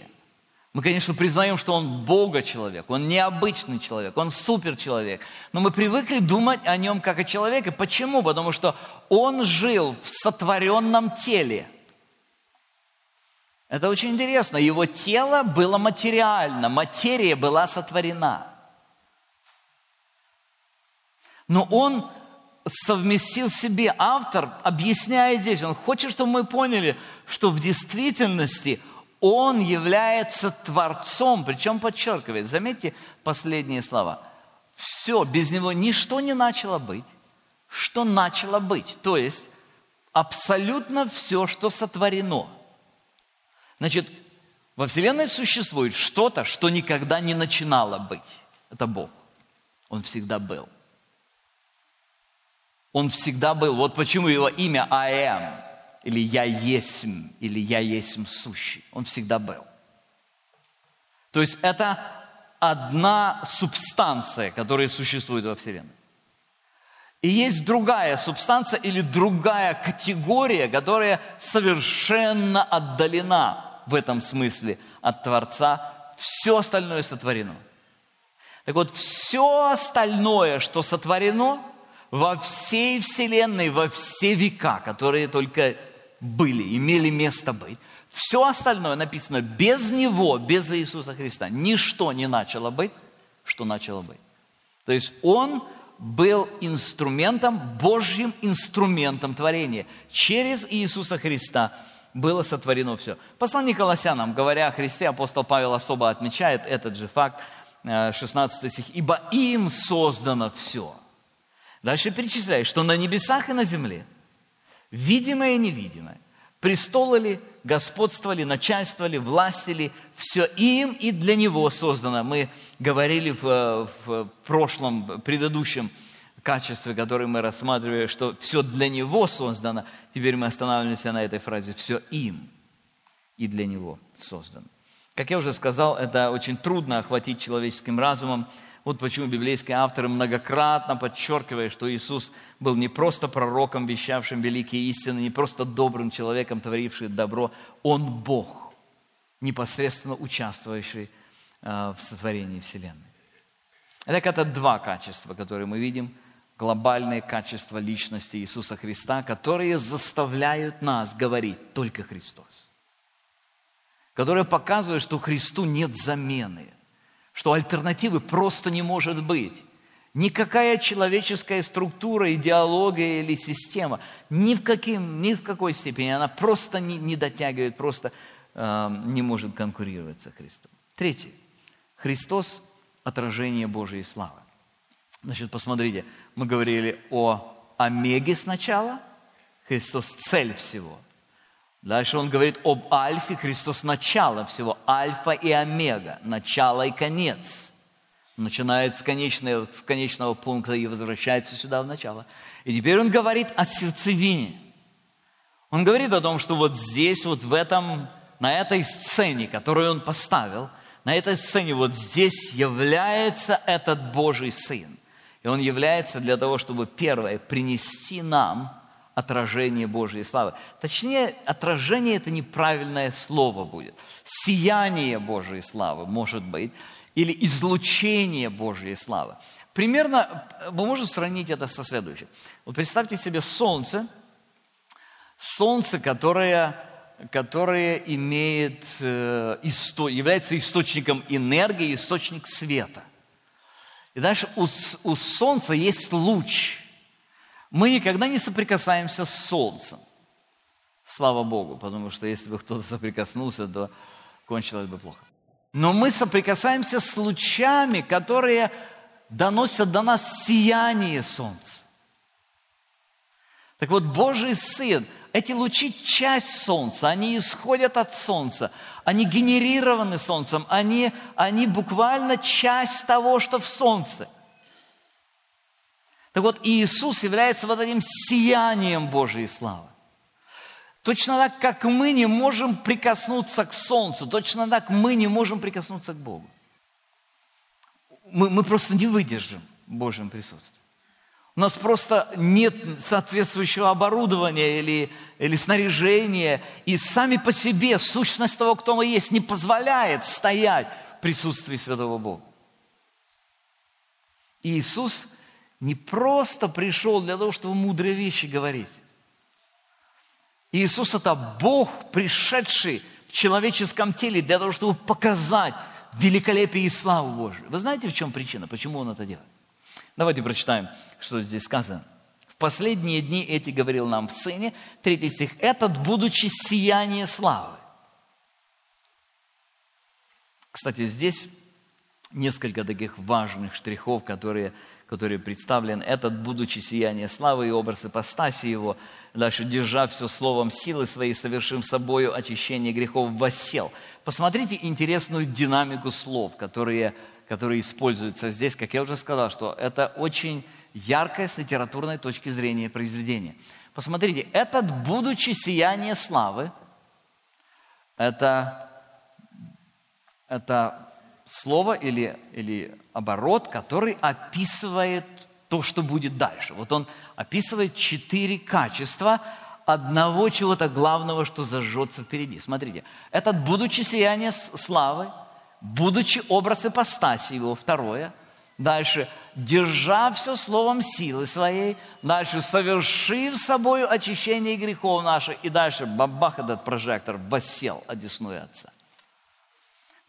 Мы, конечно, признаем, что он Бога человек, он необычный человек, он супер человек. Но мы привыкли думать о нем как о человеке. Почему? Потому что он жил в сотворенном теле. Это очень интересно. Его тело было материально, материя была сотворена. Но он совместил себе, автор объясняет здесь, он хочет, чтобы мы поняли, что в действительности он является Творцом, причем подчеркивает, заметьте последние слова, все, без него ничто не начало быть, что начало быть. То есть абсолютно все, что сотворено. Значит, во Вселенной существует что-то, что никогда не начинало быть. Это Бог. Он всегда был. Он всегда был. Вот почему его имя I am, или Я есмь, или Я есмь сущий. Он всегда был. То есть это одна субстанция, которая существует во Вселенной. И есть другая субстанция или другая категория, которая совершенно отдалена в этом смысле от Творца. Все остальное сотворено. Так вот, все остальное, что сотворено во всей Вселенной, во все века, которые только были, имели место быть, все остальное написано без Него, без Иисуса Христа. Ничто не начало быть, что начало быть. То есть Он был инструментом, Божьим инструментом творения. Через Иисуса Христа было сотворено все. Послание Колоссянам, говоря о Христе, апостол Павел особо отмечает этот же факт, 16 э, стих. «Ибо им создано все». Дальше перечисляет, что на небесах и на земле, видимое и невидимое, престолы ли, господствовали, начальствовали, властили, все им и для него создано. Мы говорили в, в прошлом, предыдущем качестве, которое мы рассматривали, что все для него создано. Теперь мы останавливаемся на этой фразе «все им и для него создано». Как я уже сказал, это очень трудно охватить человеческим разумом, вот почему библейские авторы многократно подчеркивают, что Иисус был не просто пророком, вещавшим великие истины, не просто добрым человеком, творившим добро. Он Бог, непосредственно участвующий э, в сотворении Вселенной. Итак, это два качества, которые мы видим. Глобальные качества личности Иисуса Христа, которые заставляют нас говорить только Христос. Которые показывают, что Христу нет замены – что альтернативы просто не может быть. Никакая человеческая структура, идеология или система ни в, каким, ни в какой степени, она просто не, не дотягивает, просто э, не может конкурировать со Христом. Третье. Христос – отражение Божьей славы. Значит, посмотрите, мы говорили о омеге сначала, Христос – цель всего – Дальше он говорит об Альфе, Христос начало всего, Альфа и Омега, начало и конец. Начинает с конечного, с конечного пункта и возвращается сюда в начало. И теперь он говорит о сердцевине. Он говорит о том, что вот здесь, вот в этом, на этой сцене, которую он поставил, на этой сцене вот здесь является этот Божий Сын. И он является для того, чтобы первое, принести нам отражение Божьей славы. Точнее, отражение – это неправильное слово будет. Сияние Божьей славы, может быть, или излучение Божьей славы. Примерно мы можем сравнить это со следующим. Вот представьте себе солнце, солнце, которое, которое имеет, э, является источником энергии, источник света. И дальше у, у солнца есть луч – мы никогда не соприкасаемся с Солнцем. Слава Богу, потому что если бы кто-то соприкоснулся, то кончилось бы плохо. Но мы соприкасаемся с лучами, которые доносят до нас сияние Солнца. Так вот, Божий Сын, эти лучи – часть Солнца, они исходят от Солнца, они генерированы Солнцем, они, они буквально часть того, что в Солнце – так вот, Иисус является вот этим сиянием Божьей славы. Точно так, как мы не можем прикоснуться к Солнцу, точно так мы не можем прикоснуться к Богу. Мы, мы просто не выдержим Божьем присутствии. У нас просто нет соответствующего оборудования или, или снаряжения, и сами по себе сущность того, кто мы есть, не позволяет стоять в присутствии Святого Бога. Иисус – не просто пришел для того, чтобы мудрые вещи говорить. Иисус – это Бог, пришедший в человеческом теле для того, чтобы показать великолепие и славу Божию. Вы знаете, в чем причина, почему Он это делает? Давайте прочитаем, что здесь сказано. В последние дни эти говорил нам в Сыне, третий стих, этот, будучи сияние славы. Кстати, здесь несколько таких важных штрихов, которые, которые представлены. Этот, будучи сияние славы и образ ипостаси его, дальше, держа все словом силы своей, совершив собою очищение грехов, воссел. Посмотрите интересную динамику слов, которые, которые используются здесь. Как я уже сказал, что это очень яркое с литературной точки зрения произведение. Посмотрите, этот, будучи сияние славы, это, это слово или, или оборот, который описывает то, что будет дальше. Вот он описывает четыре качества одного чего-то главного, что зажжется впереди. Смотрите, этот будучи сияние славы, будучи образ ипостаси его, второе. Дальше, держа все словом силы своей. Дальше, совершив собою очищение грехов наших. И дальше, бабах этот прожектор, воссел одесную Отца.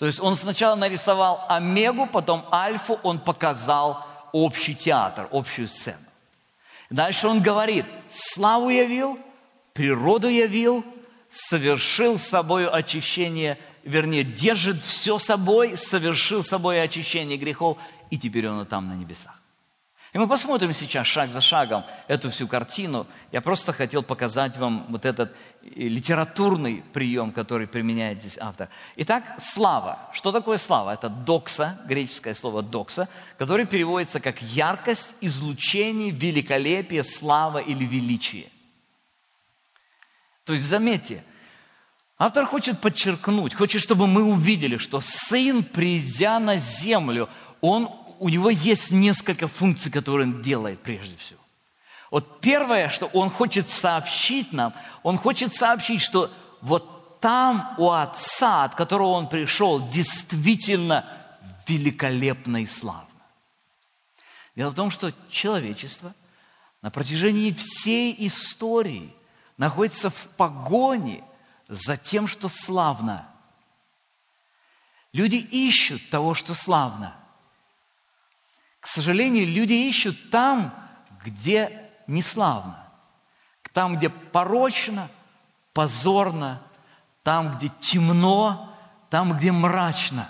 То есть он сначала нарисовал омегу, потом альфу, он показал общий театр, общую сцену. Дальше он говорит, славу явил, природу явил, совершил собою очищение, вернее, держит все собой, совершил собой очищение грехов, и теперь он там на небесах. И мы посмотрим сейчас шаг за шагом эту всю картину. Я просто хотел показать вам вот этот э, литературный прием, который применяет здесь автор. Итак, слава. Что такое слава? Это докса, греческое слово докса, которое переводится как яркость, излучение, великолепие, слава или величие. То есть, заметьте, автор хочет подчеркнуть, хочет, чтобы мы увидели, что Сын, придя на землю, Он у него есть несколько функций, которые он делает прежде всего. Вот первое, что он хочет сообщить нам, он хочет сообщить, что вот там у Отца, от которого он пришел, действительно великолепно и славно. Дело в том, что человечество на протяжении всей истории находится в погоне за тем, что славно. Люди ищут того, что славно. К сожалению, люди ищут там, где не славно, там, где порочно, позорно, там, где темно, там, где мрачно.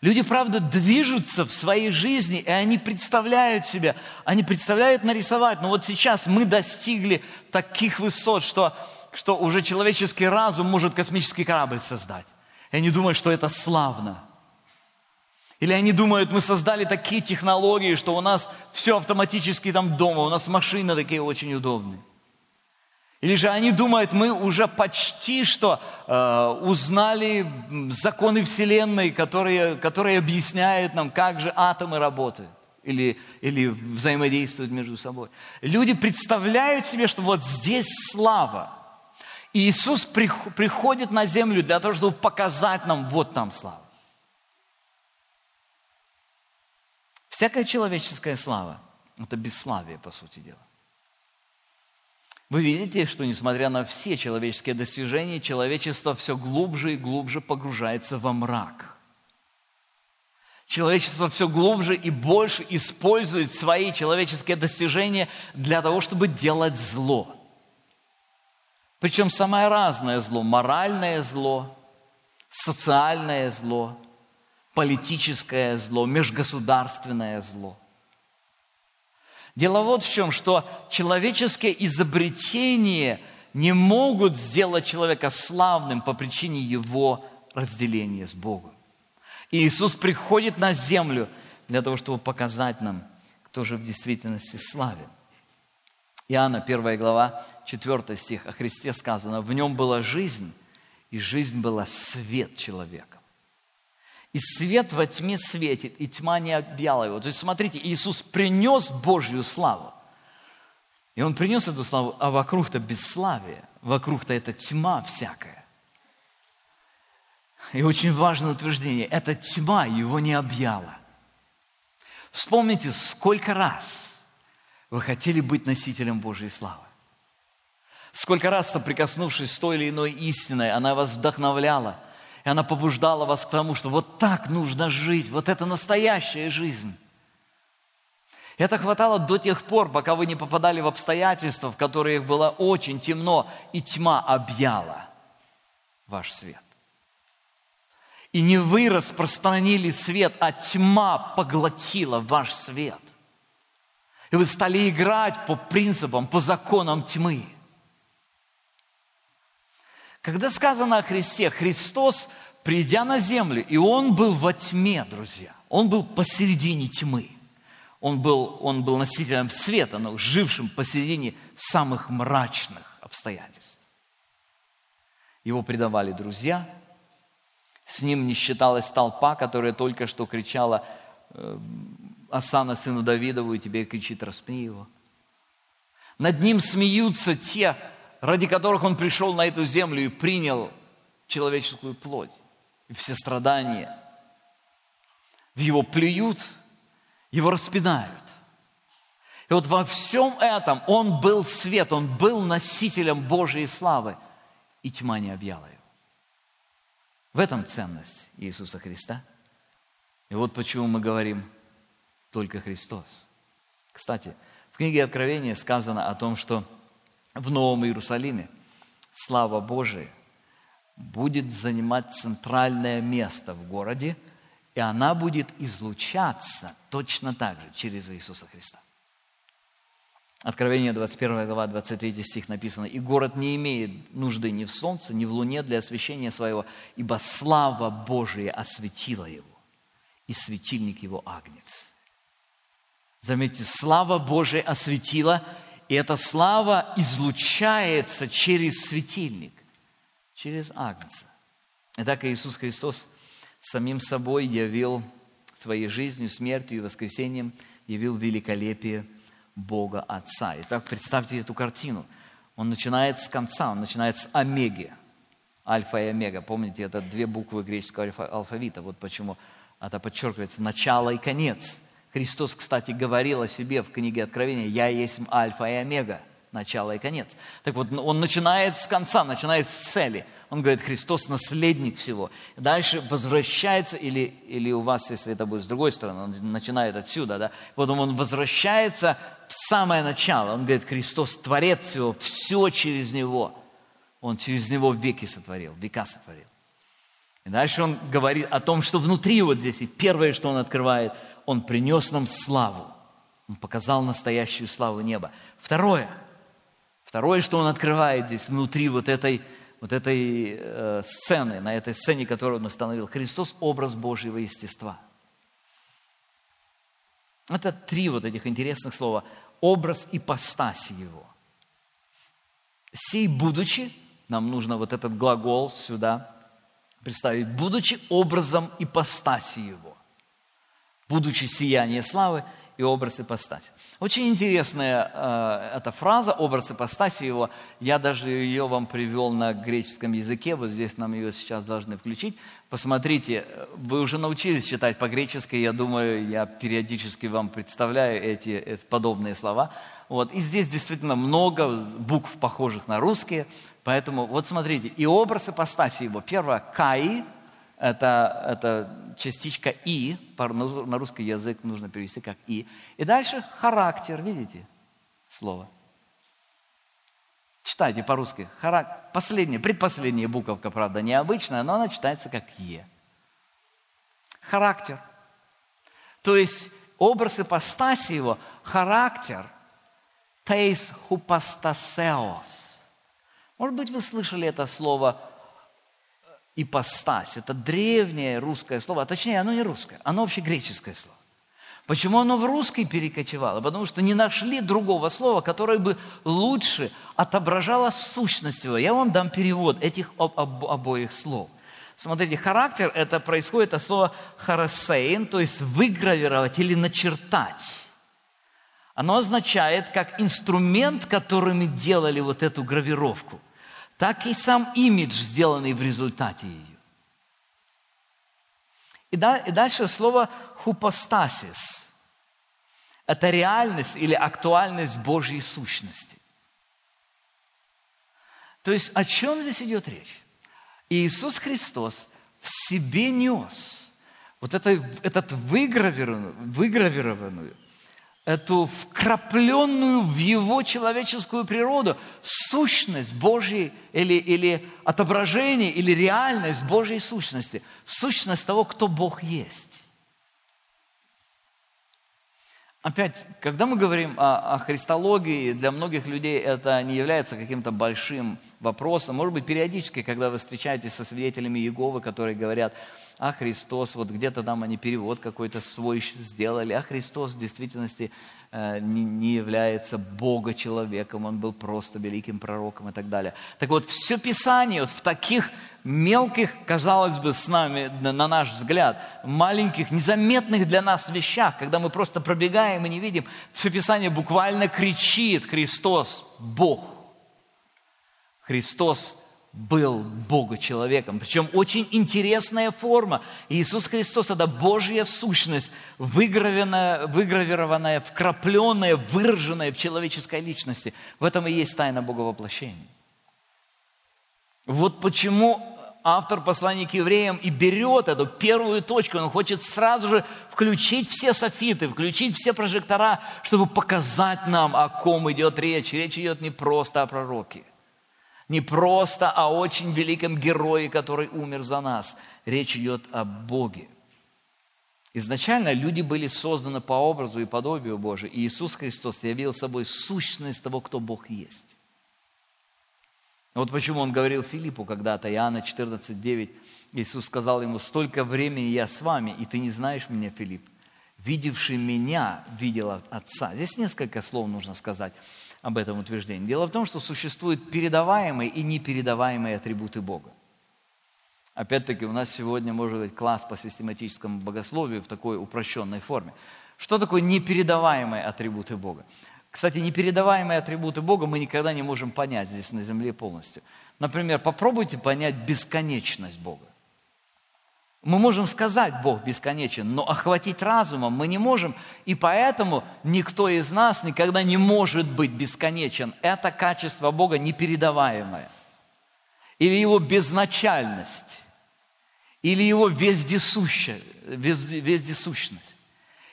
Люди, правда, движутся в своей жизни, и они представляют себя, они представляют нарисовать. Но вот сейчас мы достигли таких высот, что, что уже человеческий разум может космический корабль создать. И они думают, что это славно – или они думают, мы создали такие технологии, что у нас все автоматически там дома, у нас машины такие очень удобные. Или же они думают, мы уже почти что э, узнали законы Вселенной, которые, которые объясняют нам, как же атомы работают или, или взаимодействуют между собой. Люди представляют себе, что вот здесь слава. И Иисус приходит на землю для того, чтобы показать нам, вот там слава. Всякая человеческая слава – это бесславие, по сути дела. Вы видите, что несмотря на все человеческие достижения, человечество все глубже и глубже погружается во мрак. Человечество все глубже и больше использует свои человеческие достижения для того, чтобы делать зло. Причем самое разное зло – моральное зло, социальное зло, политическое зло, межгосударственное зло. Дело вот в чем, что человеческие изобретения не могут сделать человека славным по причине его разделения с Богом. И Иисус приходит на землю для того, чтобы показать нам, кто же в действительности славен. Иоанна, 1 глава, 4 стих, о Христе сказано, «В нем была жизнь, и жизнь была свет человека». И свет во тьме светит, и тьма не объяла его. То есть, смотрите, Иисус принес Божью славу. И Он принес эту славу, а вокруг-то бесславие, вокруг-то это тьма всякая. И очень важное утверждение, эта тьма его не объяла. Вспомните, сколько раз вы хотели быть носителем Божьей славы. Сколько раз, соприкоснувшись с той или иной истиной, она вас вдохновляла – и она побуждала вас к тому, что вот так нужно жить, вот это настоящая жизнь. Это хватало до тех пор, пока вы не попадали в обстоятельства, в которых было очень темно, и тьма объяла ваш свет. И не вы распространили свет, а тьма поглотила ваш свет. И вы стали играть по принципам, по законам тьмы. Когда сказано о Христе, Христос, придя на землю, и Он был во тьме, друзья, Он был посередине тьмы. Он был, он был носителем света, но жившим посередине самых мрачных обстоятельств. Его предавали друзья, с ним не считалась толпа, которая только что кричала э, Асана, сыну Давидову, и теперь кричит, распни его. Над ним смеются те, ради которых он пришел на эту землю и принял человеческую плоть и все страдания. В его плюют, его распинают. И вот во всем этом он был свет, он был носителем Божьей славы, и тьма не объяла его. В этом ценность Иисуса Христа. И вот почему мы говорим только Христос. Кстати, в книге Откровения сказано о том, что в Новом Иерусалиме слава Божия будет занимать центральное место в городе, и она будет излучаться точно так же через Иисуса Христа. Откровение 21 глава, 23 стих написано, «И город не имеет нужды ни в солнце, ни в луне для освещения своего, ибо слава Божия осветила его, и светильник его агнец». Заметьте, слава Божия осветила, и эта слава излучается через светильник, через агнца. Итак, Иисус Христос самим собой явил своей жизнью, смертью и воскресением, явил великолепие – Бога Отца. Итак, представьте эту картину. Он начинает с конца, он начинает с омеги. Альфа и омега. Помните, это две буквы греческого алфавита. Вот почему это подчеркивается. Начало и конец. Христос, кстати, говорил о себе в книге Откровения. «Я есть альфа и омега» начало и конец. Так вот, он начинает с конца, начинает с цели. Он говорит, Христос наследник всего. Дальше возвращается, или, или у вас, если это будет с другой стороны, он начинает отсюда, да, потом он возвращается в самое начало. Он говорит, Христос творец всего, все через Него. Он через Него веки сотворил, века сотворил. И дальше он говорит о том, что внутри вот здесь, и первое, что он открывает, он принес нам славу. Он показал настоящую славу неба. Второе – Второе, что он открывает здесь, внутри вот этой, вот этой э, сцены, на этой сцене, которую он установил, Христос – образ Божьего естества. Это три вот этих интересных слова. Образ ипостаси Его. Сей будучи, нам нужно вот этот глагол сюда представить, будучи образом ипостаси Его, будучи сияние славы – и образ ипостаси. Очень интересная э, эта фраза, образ ипостаси его. Я даже ее вам привел на греческом языке, вот здесь нам ее сейчас должны включить. Посмотрите, вы уже научились читать по-гречески, я думаю, я периодически вам представляю эти, эти подобные слова. Вот. И здесь действительно много букв, похожих на русские, поэтому вот смотрите, и образ ипостаси его. Первое – каи, это, это частичка «и», на русский язык нужно перевести как «и». И дальше характер, видите, слово. Читайте по-русски. Харак... Последняя, предпоследняя буковка, правда, необычная, но она читается как «е». Характер. То есть образ ипостаси его, характер, тейс хупастасеос. Может быть, вы слышали это слово ипостась. Это древнее русское слово, а точнее, оно не русское, оно вообще греческое слово. Почему оно в русский перекочевало? Потому что не нашли другого слова, которое бы лучше отображало сущность его. Я вам дам перевод этих об, об, обоих слов. Смотрите, характер – это происходит от слова харасейн, то есть выгравировать или начертать. Оно означает как инструмент, которыми делали вот эту гравировку – так и сам имидж, сделанный в результате ее. И, дальше слово «хупостасис». Это реальность или актуальность Божьей сущности. То есть о чем здесь идет речь? Иисус Христос в себе нес вот это, этот выгравированную, выгравированную эту вкрапленную в его человеческую природу сущность Божьей или, или отображение, или реальность Божьей сущности, сущность того, кто Бог есть. Опять, когда мы говорим о, о христологии, для многих людей это не является каким-то большим вопросом. Может быть, периодически, когда вы встречаетесь со свидетелями Иеговы, которые говорят, а Христос, вот где-то там они перевод какой-то свой сделали, а Христос в действительности э, не, является Бога-человеком, он был просто великим пророком и так далее. Так вот, все Писание вот в таких мелких, казалось бы, с нами, на наш взгляд, маленьких, незаметных для нас вещах, когда мы просто пробегаем и не видим, все Писание буквально кричит «Христос – Бог». Христос был Бога-человеком. Причем очень интересная форма. Иисус Христос – это Божья сущность, выгравированная, выгравированная, вкрапленная, выраженная в человеческой личности. В этом и есть тайна Бога воплощения. Вот почему автор послания к евреям и берет эту первую точку. Он хочет сразу же включить все софиты, включить все прожектора, чтобы показать нам, о ком идет речь. Речь идет не просто о пророке, не просто о очень великом герое, который умер за нас. Речь идет о Боге. Изначально люди были созданы по образу и подобию Божию, и Иисус Христос явил собой сущность того, кто Бог есть. Вот почему он говорил Филиппу когда-то, Иоанна 14, 9, Иисус сказал ему, «Столько времени я с вами, и ты не знаешь меня, Филипп. Видевший меня, видел Отца». Здесь несколько слов нужно сказать об этом утверждении. Дело в том, что существуют передаваемые и непередаваемые атрибуты Бога. Опять-таки, у нас сегодня может быть класс по систематическому богословию в такой упрощенной форме. Что такое непередаваемые атрибуты Бога? Кстати, непередаваемые атрибуты Бога мы никогда не можем понять здесь на земле полностью. Например, попробуйте понять бесконечность Бога. Мы можем сказать, Бог бесконечен, но охватить разумом мы не можем, и поэтому никто из нас никогда не может быть бесконечен. Это качество Бога непередаваемое. Или его безначальность, или его вездесущность,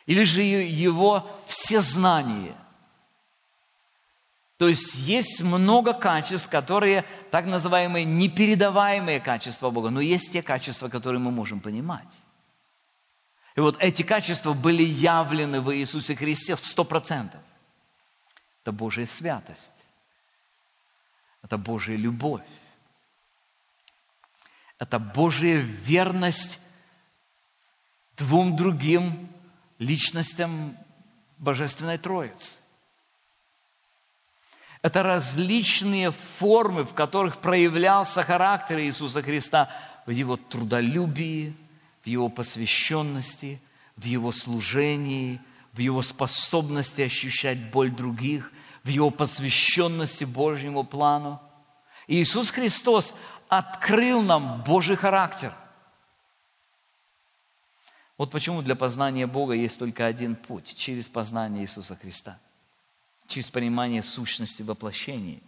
или же его всезнание – то есть есть много качеств, которые так называемые непередаваемые качества Бога, но есть те качества, которые мы можем понимать. И вот эти качества были явлены в Иисусе Христе в сто процентов. Это Божья святость. Это Божья любовь. Это Божья верность двум другим личностям Божественной Троицы. Это различные формы, в которых проявлялся характер Иисуса Христа в Его трудолюбии, в Его посвященности, в Его служении, в Его способности ощущать боль других, в Его посвященности Божьему плану. Иисус Христос открыл нам Божий характер. Вот почему для познания Бога есть только один путь – через познание Иисуса Христа – через понимание сущности воплощения,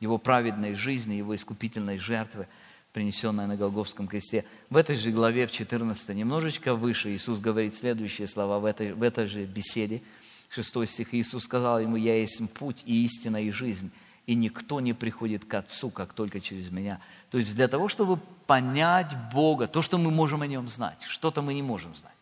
Его праведной жизни, Его искупительной жертвы, принесенной на Голговском кресте. В этой же главе, в 14, немножечко выше, Иисус говорит следующие слова в этой, в этой же беседе, 6 стих. Иисус сказал ему, «Я есть путь и истина и жизнь, и никто не приходит к Отцу, как только через Меня». То есть для того, чтобы понять Бога, то, что мы можем о Нем знать, что-то мы не можем знать.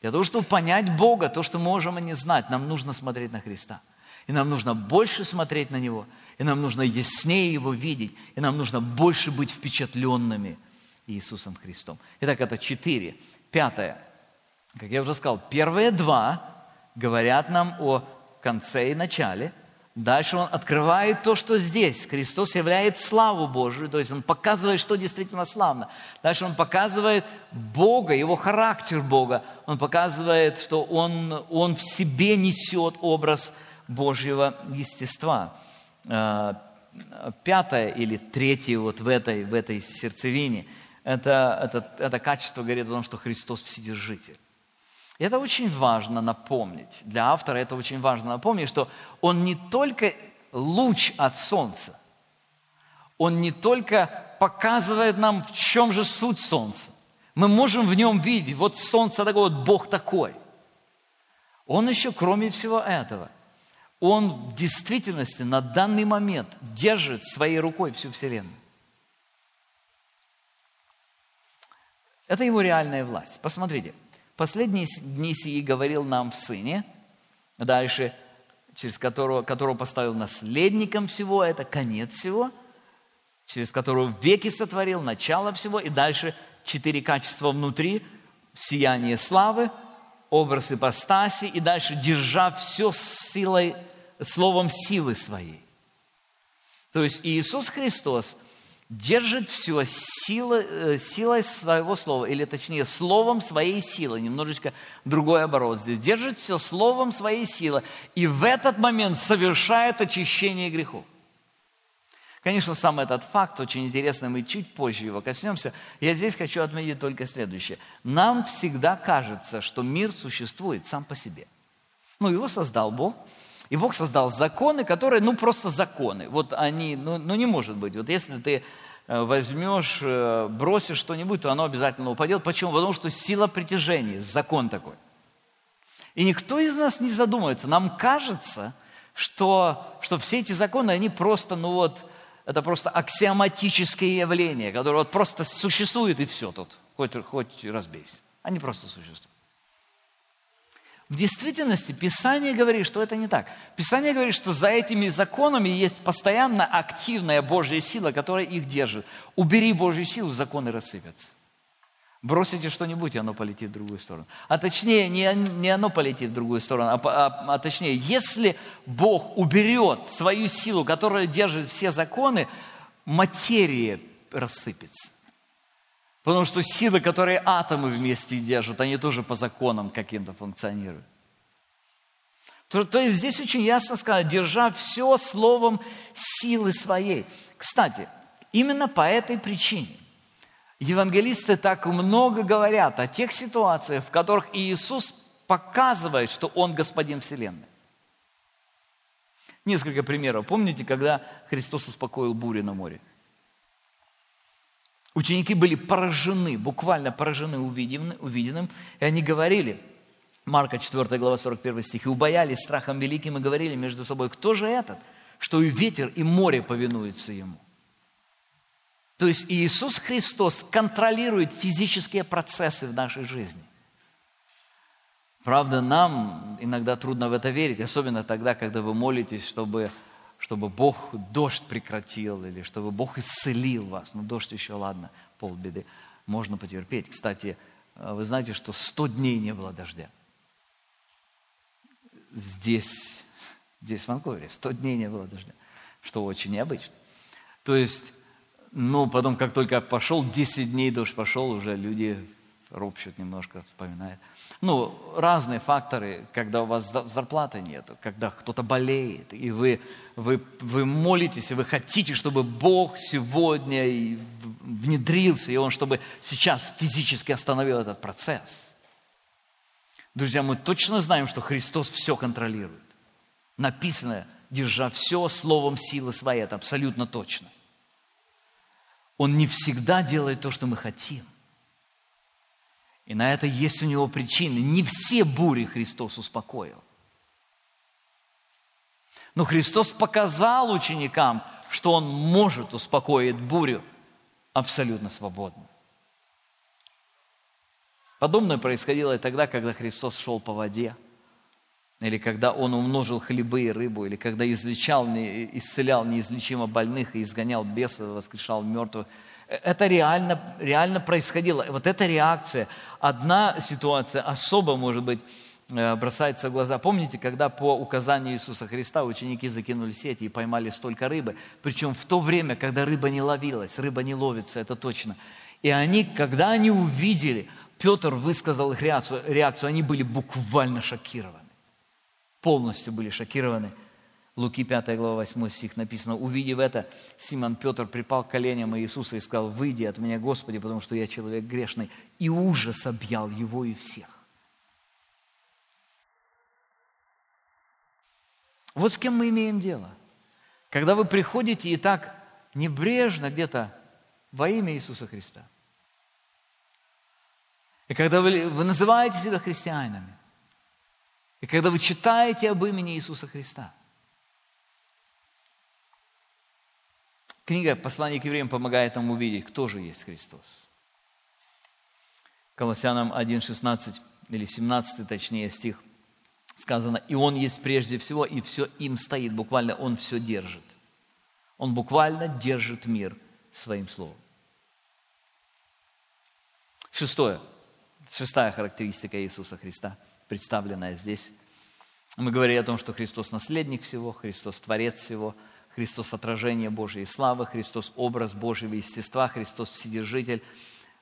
Для того, чтобы понять Бога, то, что можем о не знать, нам нужно смотреть на Христа – и нам нужно больше смотреть на Него, и нам нужно яснее Его видеть, и нам нужно больше быть впечатленными Иисусом Христом. Итак, это четыре. Пятое. Как я уже сказал, первые два говорят нам о конце и начале. Дальше он открывает то, что здесь. Христос являет славу Божию, то есть он показывает, что действительно славно. Дальше он показывает Бога, его характер Бога. Он показывает, что он, он в себе несет образ Божьего естества. А, пятое или третье вот в этой, в этой сердцевине это, это, это качество говорит о том, что Христос Вседержитель. И это очень важно напомнить. Для автора это очень важно напомнить, что он не только луч от солнца, он не только показывает нам, в чем же суть солнца. Мы можем в нем видеть, вот солнце такое, вот Бог такой – Он еще, кроме всего этого, он в действительности на данный момент держит своей рукой всю Вселенную. Это его реальная власть. Посмотрите, последние дни сии говорил нам в Сыне, дальше, через которого, которого поставил наследником всего, это конец всего, через которого веки сотворил, начало всего, и дальше четыре качества внутри, сияние славы, образ ипостаси, и дальше держа все силой, словом силы своей. То есть Иисус Христос держит все силой, э, силой своего слова, или точнее словом своей силы, немножечко другой оборот здесь, держит все словом своей силы, и в этот момент совершает очищение грехов. Конечно, сам этот факт очень интересный, мы чуть позже его коснемся. Я здесь хочу отметить только следующее. Нам всегда кажется, что мир существует сам по себе. Ну, его создал Бог, и Бог создал законы, которые, ну, просто законы. Вот они, ну, ну не может быть. Вот если ты э, возьмешь, э, бросишь что-нибудь, то оно обязательно упадет. Почему? Потому что сила притяжения, закон такой. И никто из нас не задумывается. Нам кажется, что, что все эти законы, они просто, ну вот, это просто аксиоматическое явление, которое вот просто существует и все тут, хоть, хоть разбейся. Они просто существуют. В действительности Писание говорит, что это не так. Писание говорит, что за этими законами есть постоянно активная Божья сила, которая их держит. Убери Божью силу, законы рассыпятся. Бросите что-нибудь, и оно полетит в другую сторону. А точнее, не, не оно полетит в другую сторону, а, а, а точнее, если Бог уберет свою силу, которая держит все законы, материя рассыпется. Потому что силы, которые атомы вместе держат, они тоже по законам каким-то функционируют. То, то есть здесь очень ясно сказано, держа все словом силы своей. Кстати, именно по этой причине Евангелисты так много говорят о тех ситуациях, в которых Иисус показывает, что Он Господин Вселенной. Несколько примеров. Помните, когда Христос успокоил бурю на море? Ученики были поражены, буквально поражены увиденным, и они говорили, Марка 4 глава 41 стих, и убоялись страхом великим и говорили между собой, кто же этот, что и ветер, и море повинуются ему. То есть Иисус Христос контролирует физические процессы в нашей жизни. Правда, нам иногда трудно в это верить, особенно тогда, когда вы молитесь, чтобы, чтобы Бог дождь прекратил или чтобы Бог исцелил вас. Ну, дождь еще, ладно, полбеды, можно потерпеть. Кстати, вы знаете, что 100 дней не было дождя. Здесь, здесь в Ванкувере 100 дней не было дождя, что очень необычно. То есть ну, потом, как только пошел, 10 дней дождь пошел, уже люди ропщут немножко, вспоминают. Ну, разные факторы, когда у вас зарплаты нет, когда кто-то болеет, и вы, вы, вы молитесь, и вы хотите, чтобы Бог сегодня внедрился, и Он, чтобы сейчас физически остановил этот процесс. Друзья, мы точно знаем, что Христос все контролирует. Написано, держа все словом силы своей, это абсолютно точно. Он не всегда делает то, что мы хотим. И на это есть у него причины. Не все бури Христос успокоил. Но Христос показал ученикам, что Он может успокоить бурю абсолютно свободно. Подобное происходило и тогда, когда Христос шел по воде – или когда Он умножил хлебы и рыбу, или когда излечал, исцелял неизлечимо больных и изгонял бесов, воскрешал мертвых. Это реально, реально происходило. Вот эта реакция. Одна ситуация особо, может быть, э, бросается в глаза. Помните, когда по указанию Иисуса Христа ученики закинули сети и поймали столько рыбы, причем в то время, когда рыба не ловилась, рыба не ловится, это точно. И они, когда они увидели, Петр высказал их реакцию, реакцию они были буквально шокированы полностью были шокированы. Луки 5 глава 8 стих написано, увидев это, Симон Петр припал к коленям Иисуса и сказал, выйди от меня, Господи, потому что я человек грешный. И ужас объял его и всех. Вот с кем мы имеем дело. Когда вы приходите и так небрежно где-то во имя Иисуса Христа. И когда вы, вы называете себя христианами, И когда вы читаете об имени Иисуса Христа, книга «Послание к евреям» помогает нам увидеть, кто же есть Христос. Колоссянам 1, 16 или 17, точнее, стих сказано, «И Он есть прежде всего, и все им стоит». Буквально Он все держит. Он буквально держит мир своим словом. Шестое. Шестая характеристика Иисуса Христа, представленная здесь. Мы говорили о том, что Христос наследник всего, Христос творец всего, Христос отражение Божьей славы, Христос образ Божьего естества, Христос вседержитель.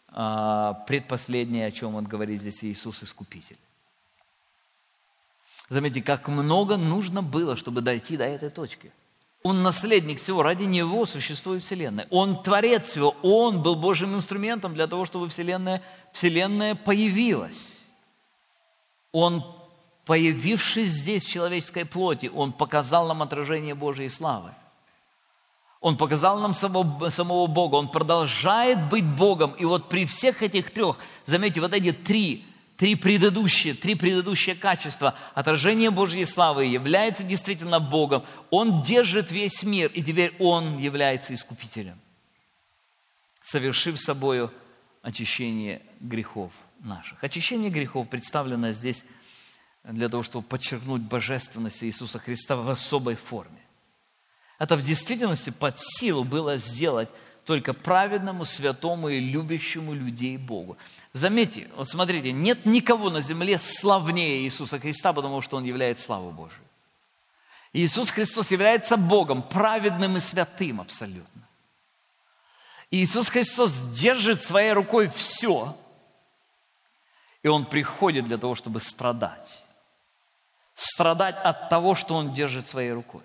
А, предпоследнее, о чем он говорит здесь, Иисус Искупитель. Заметьте, как много нужно было, чтобы дойти до этой точки – он наследник всего, ради Него существует Вселенная. Он творец всего, Он был Божьим инструментом для того, чтобы Вселенная, Вселенная появилась. Он, появившись здесь в человеческой плоти, Он показал нам отражение Божьей славы. Он показал нам самого, самого Бога, Он продолжает быть Богом. И вот при всех этих трех, заметьте, вот эти три три предыдущие, три предыдущие качества. Отражение Божьей славы является действительно Богом. Он держит весь мир, и теперь Он является искупителем, совершив собою очищение грехов наших. Очищение грехов представлено здесь для того, чтобы подчеркнуть божественность Иисуса Христа в особой форме. Это в действительности под силу было сделать только праведному, святому и любящему людей Богу. Заметьте, вот смотрите, нет никого на земле славнее Иисуса Христа, потому что Он является славой Божией. Иисус Христос является Богом, праведным и святым абсолютно. Иисус Христос держит своей рукой все, и Он приходит для того, чтобы страдать. Страдать от того, что Он держит своей рукой.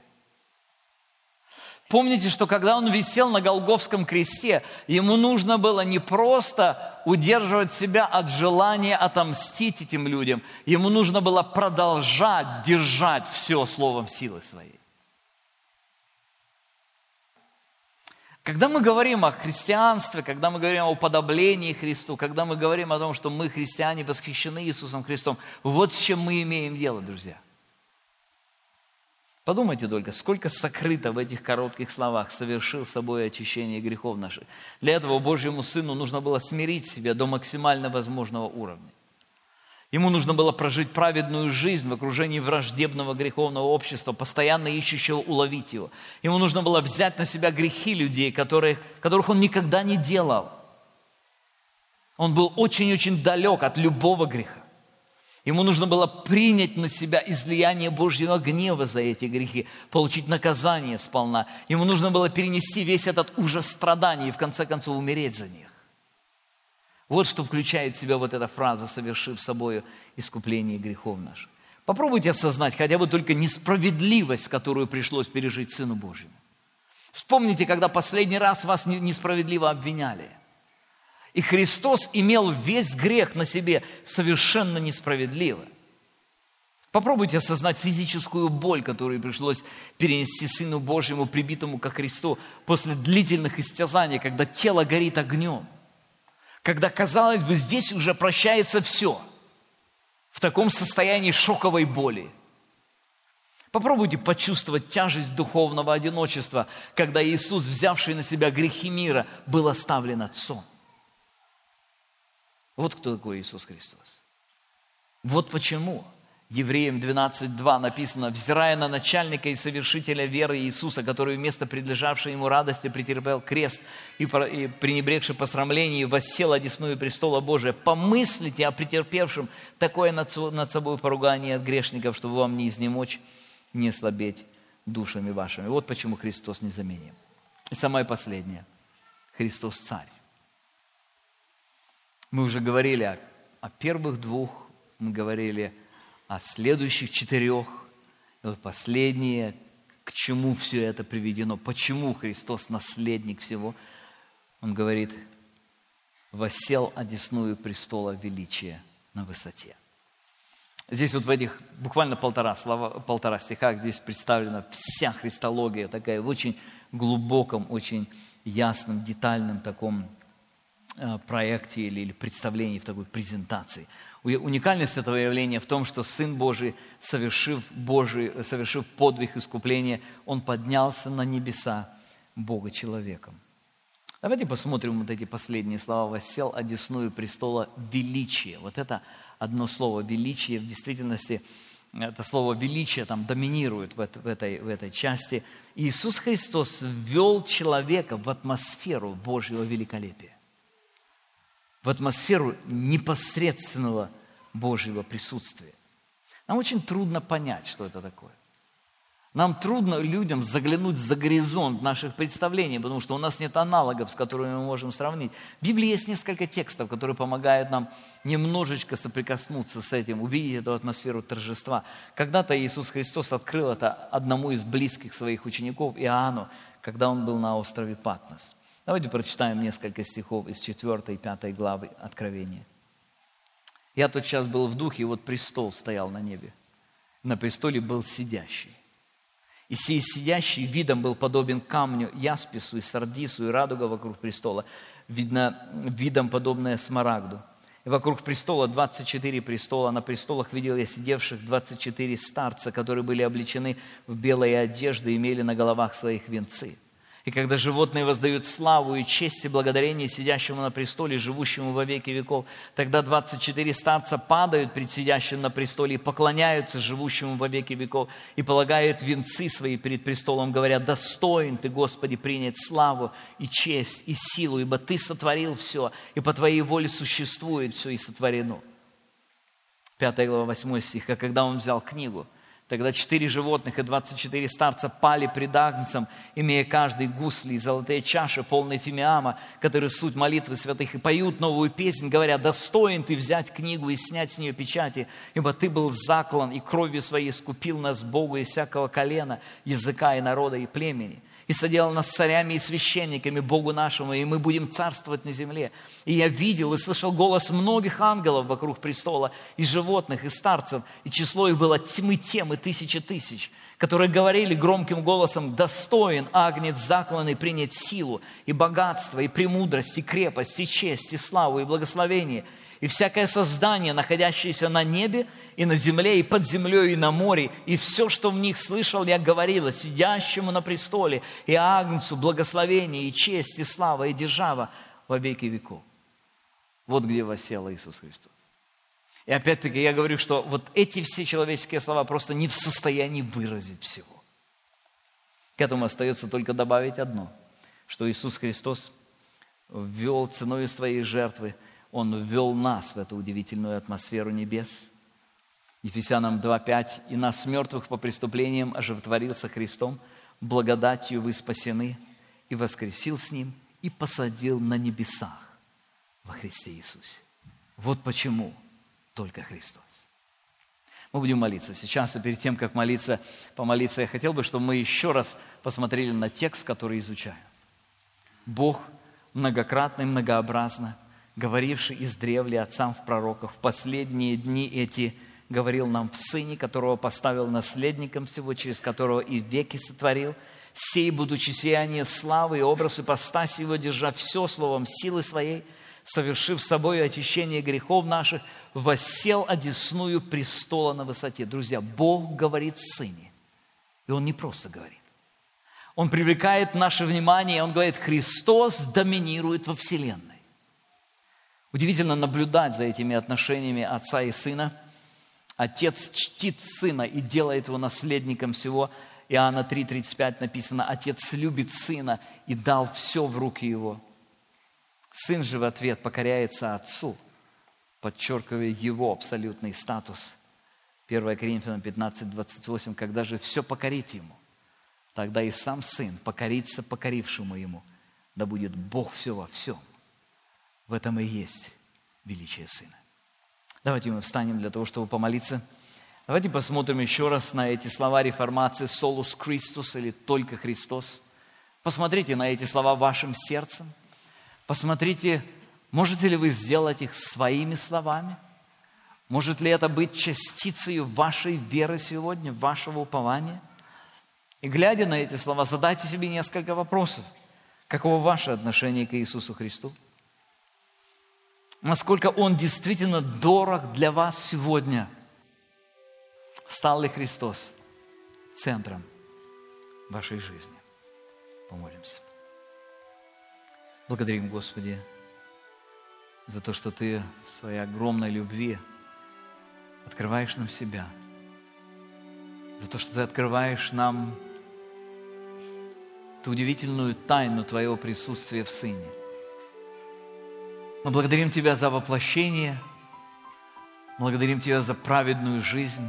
Помните, что когда он висел на Голговском кресте, ему нужно было не просто удерживать себя от желания отомстить этим людям, ему нужно было продолжать держать все словом силы своей. Когда мы говорим о христианстве, когда мы говорим о подоблении Христу, когда мы говорим о том, что мы, христиане, восхищены Иисусом Христом, вот с чем мы имеем дело, друзья – Подумайте только, сколько сокрыто в этих коротких словах «совершил собой очищение грехов наших». Для этого Божьему Сыну нужно было смирить себя до максимально возможного уровня. Ему нужно было прожить праведную жизнь в окружении враждебного греховного общества, постоянно ищущего уловить его. Ему нужно было взять на себя грехи людей, которых, которых он никогда не делал. Он был очень-очень далек от любого греха. Ему нужно было принять на себя излияние Божьего гнева за эти грехи, получить наказание сполна. Ему нужно было перенести весь этот ужас страданий и в конце концов умереть за них. Вот что включает в себя вот эта фраза, совершив собою искупление грехов наших. Попробуйте осознать хотя бы только несправедливость, которую пришлось пережить Сыну Божьему. Вспомните, когда последний раз вас несправедливо обвиняли – и Христос имел весь грех на себе совершенно несправедливо. Попробуйте осознать физическую боль, которую пришлось перенести Сыну Божьему, прибитому ко Христу, после длительных истязаний, когда тело горит огнем. Когда, казалось бы, здесь уже прощается все. В таком состоянии шоковой боли. Попробуйте почувствовать тяжесть духовного одиночества, когда Иисус, взявший на себя грехи мира, был оставлен Отцом. Вот кто такой Иисус Христос. Вот почему Евреям 12.2 написано, «Взирая на начальника и совершителя веры Иисуса, который вместо предлежавшей ему радости претерпел крест и, пренебрегший посрамление, воссел одесную престола Божия, помыслите о претерпевшем такое над собой поругание от грешников, чтобы вам не изнемочь, не слабеть душами вашими». Вот почему Христос незаменим. И самое последнее. Христос Царь. Мы уже говорили о, о первых двух, мы говорили о следующих четырех, и вот последнее, к чему все это приведено, почему Христос наследник всего. Он говорит, «Восел одесную престола величия на высоте». Здесь вот в этих буквально полтора, слова, полтора стиха здесь представлена вся христология, такая в очень глубоком, очень ясном, детальном таком э, проекте или, или представлении, в такой презентации. Уникальность этого явления в том, что Сын Божий, совершив, Божий, совершив подвиг искупления, Он поднялся на небеса Бога человеком. Давайте посмотрим вот эти последние слова. «Воссел одесную престола величие». Вот это одно слово «величие» в действительности, это слово «величие» там доминирует в, этой, в этой части. Иисус Христос ввел человека в атмосферу Божьего великолепия в атмосферу непосредственного Божьего присутствия. Нам очень трудно понять, что это такое. Нам трудно людям заглянуть за горизонт наших представлений, потому что у нас нет аналогов, с которыми мы можем сравнить. В Библии есть несколько текстов, которые помогают нам немножечко соприкоснуться с этим, увидеть эту атмосферу торжества. Когда-то Иисус Христос открыл это одному из близких своих учеников, Иоанну, когда он был на острове Патмос. Давайте прочитаем несколько стихов из 4 и 5 главы Откровения. Я тот час был в духе, и вот престол стоял на небе. На престоле был сидящий. И сей сидящий видом был подобен камню, яспису и сардису, и радуга вокруг престола, видно, видом подобное смарагду. И вокруг престола 24 престола, на престолах видел я сидевших 24 старца, которые были облечены в белые одежды и имели на головах своих венцы – и когда животные воздают славу и честь и благодарение сидящему на престоле, живущему во веки веков, тогда 24 старца падают пред сидящим на престоле и поклоняются живущему во веки веков и полагают венцы свои перед престолом, говоря, достоин ты, Господи, принять славу и честь и силу, ибо ты сотворил все, и по твоей воле существует все и сотворено. 5 глава, 8 стих. А когда он взял книгу – Тогда четыре животных и двадцать четыре старца пали пред Агнцем, имея каждый гусли и золотые чаши, полные фимиама, которые суть молитвы святых, и поют новую песнь, говоря, достоин ты взять книгу и снять с нее печати, ибо ты был заклан и кровью своей скупил нас Богу из всякого колена, языка и народа и племени и соделал нас царями и священниками Богу нашему, и мы будем царствовать на земле. И я видел и слышал голос многих ангелов вокруг престола, и животных, и старцев, и число их было тьмы тем и тысячи тысяч, которые говорили громким голосом, «Достоин агнец закланный принять силу, и богатство, и премудрость, и крепость, и честь, и славу, и благословение» и всякое создание, находящееся на небе и на земле, и под землей, и на море, и все, что в них слышал, я говорила, сидящему на престоле, и Агнцу благословение, и честь, и слава, и держава во веки веков. Вот где восел Иисус Христос. И опять-таки я говорю, что вот эти все человеческие слова просто не в состоянии выразить всего. К этому остается только добавить одно, что Иисус Христос ввел ценой своей жертвы – он ввел нас в эту удивительную атмосферу небес. Ефесянам 2.5. «И нас, мертвых по преступлениям, оживотворился Христом, благодатью вы спасены, и воскресил с Ним, и посадил на небесах во Христе Иисусе». Вот почему только Христос. Мы будем молиться сейчас, и перед тем, как молиться, помолиться, я хотел бы, чтобы мы еще раз посмотрели на текст, который изучаем. Бог многократно и многообразно – говоривший из древли отцам в пророках, в последние дни эти говорил нам в Сыне, которого поставил наследником всего, через которого и веки сотворил, сей, будучи сияние славы и образ ипостаси его, держа все словом силы своей, совершив собой очищение грехов наших, воссел одесную престола на высоте. Друзья, Бог говорит Сыне, и Он не просто говорит. Он привлекает наше внимание, Он говорит, Христос доминирует во Вселенной. Удивительно наблюдать за этими отношениями отца и сына. Отец чтит сына и делает его наследником всего. Иоанна 3,35 написано, Отец любит сына и дал все в руки его. Сын же в ответ покоряется отцу, подчеркивая его абсолютный статус. 1 Коринфянам 15, 28, когда же все покорит ему, тогда и сам сын покорится покорившему ему, да будет Бог все во всем. В этом и есть величие Сына. Давайте мы встанем для того, чтобы помолиться. Давайте посмотрим еще раз на эти слова реформации «Солус Христос» или «Только Христос». Посмотрите на эти слова вашим сердцем. Посмотрите, можете ли вы сделать их своими словами. Может ли это быть частицей вашей веры сегодня, вашего упования? И глядя на эти слова, задайте себе несколько вопросов. Каково ваше отношение к Иисусу Христу? Насколько Он действительно дорог для вас сегодня. Стал ли Христос центром вашей жизни? Помолимся. Благодарим, Господи, за то, что Ты в своей огромной любви открываешь нам себя, за то, что Ты открываешь нам ту удивительную тайну Твоего присутствия в Сыне. Мы благодарим Тебя за воплощение, благодарим Тебя за праведную жизнь,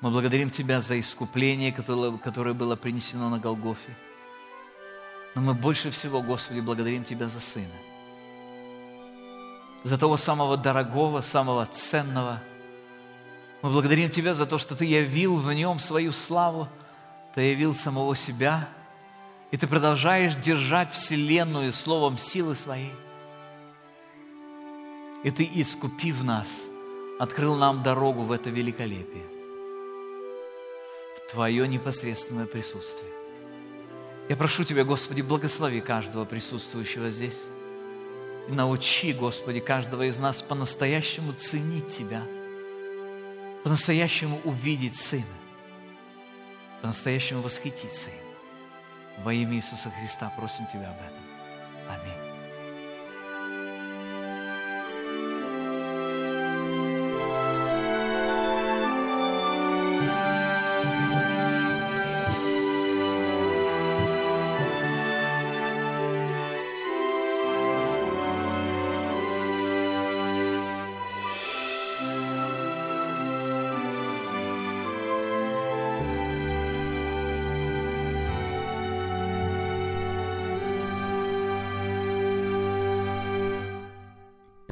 мы благодарим Тебя за искупление, которое, которое было принесено на Голгофе. Но мы больше всего, Господи, благодарим Тебя за Сына. За того самого дорогого, самого ценного. Мы благодарим Тебя за то, что Ты явил в Нем свою славу, Ты явил самого себя, и Ты продолжаешь держать Вселенную словом силы Своей. И Ты, искупив нас, открыл нам дорогу в это великолепие. Твое непосредственное присутствие. Я прошу Тебя, Господи, благослови каждого присутствующего здесь. И научи, Господи, каждого из нас по-настоящему ценить Тебя, по-настоящему увидеть Сына, по-настоящему восхититься им. Во имя Иисуса Христа просим Тебя об этом.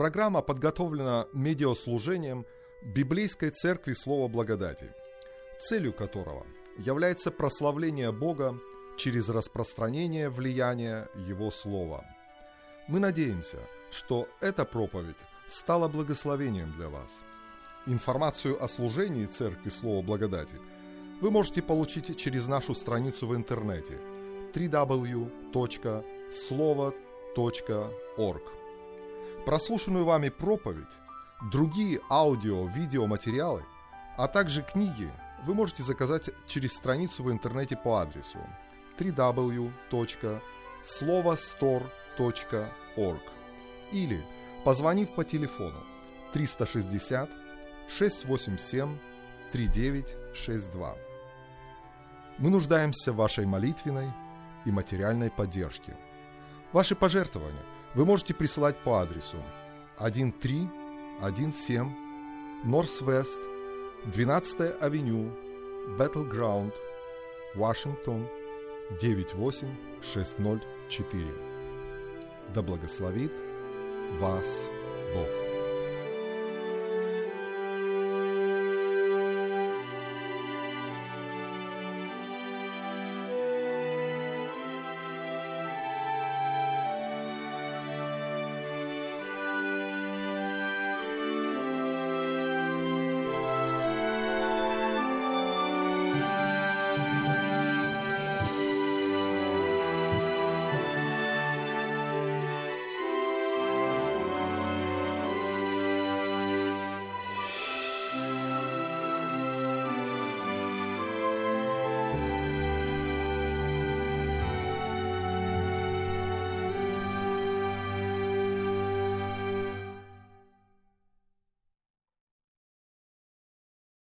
Программа подготовлена медиаслужением Библейской Церкви Слова Благодати, целью которого является прославление Бога через распространение влияния Его Слова. Мы надеемся, что эта проповедь стала благословением для вас. Информацию о служении Церкви Слова Благодати вы можете получить через нашу страницу в интернете www.slovo.org прослушанную вами проповедь, другие аудио-видеоматериалы, а также книги вы можете заказать через страницу в интернете по адресу www.slovostore.org или позвонив по телефону 360 687 3962. Мы нуждаемся в вашей молитвенной и материальной поддержке. Ваши пожертвования – вы можете присылать по адресу 1317 Northwest 12 авеню Battleground, Вашингтон 98604. Да благословит вас Бог.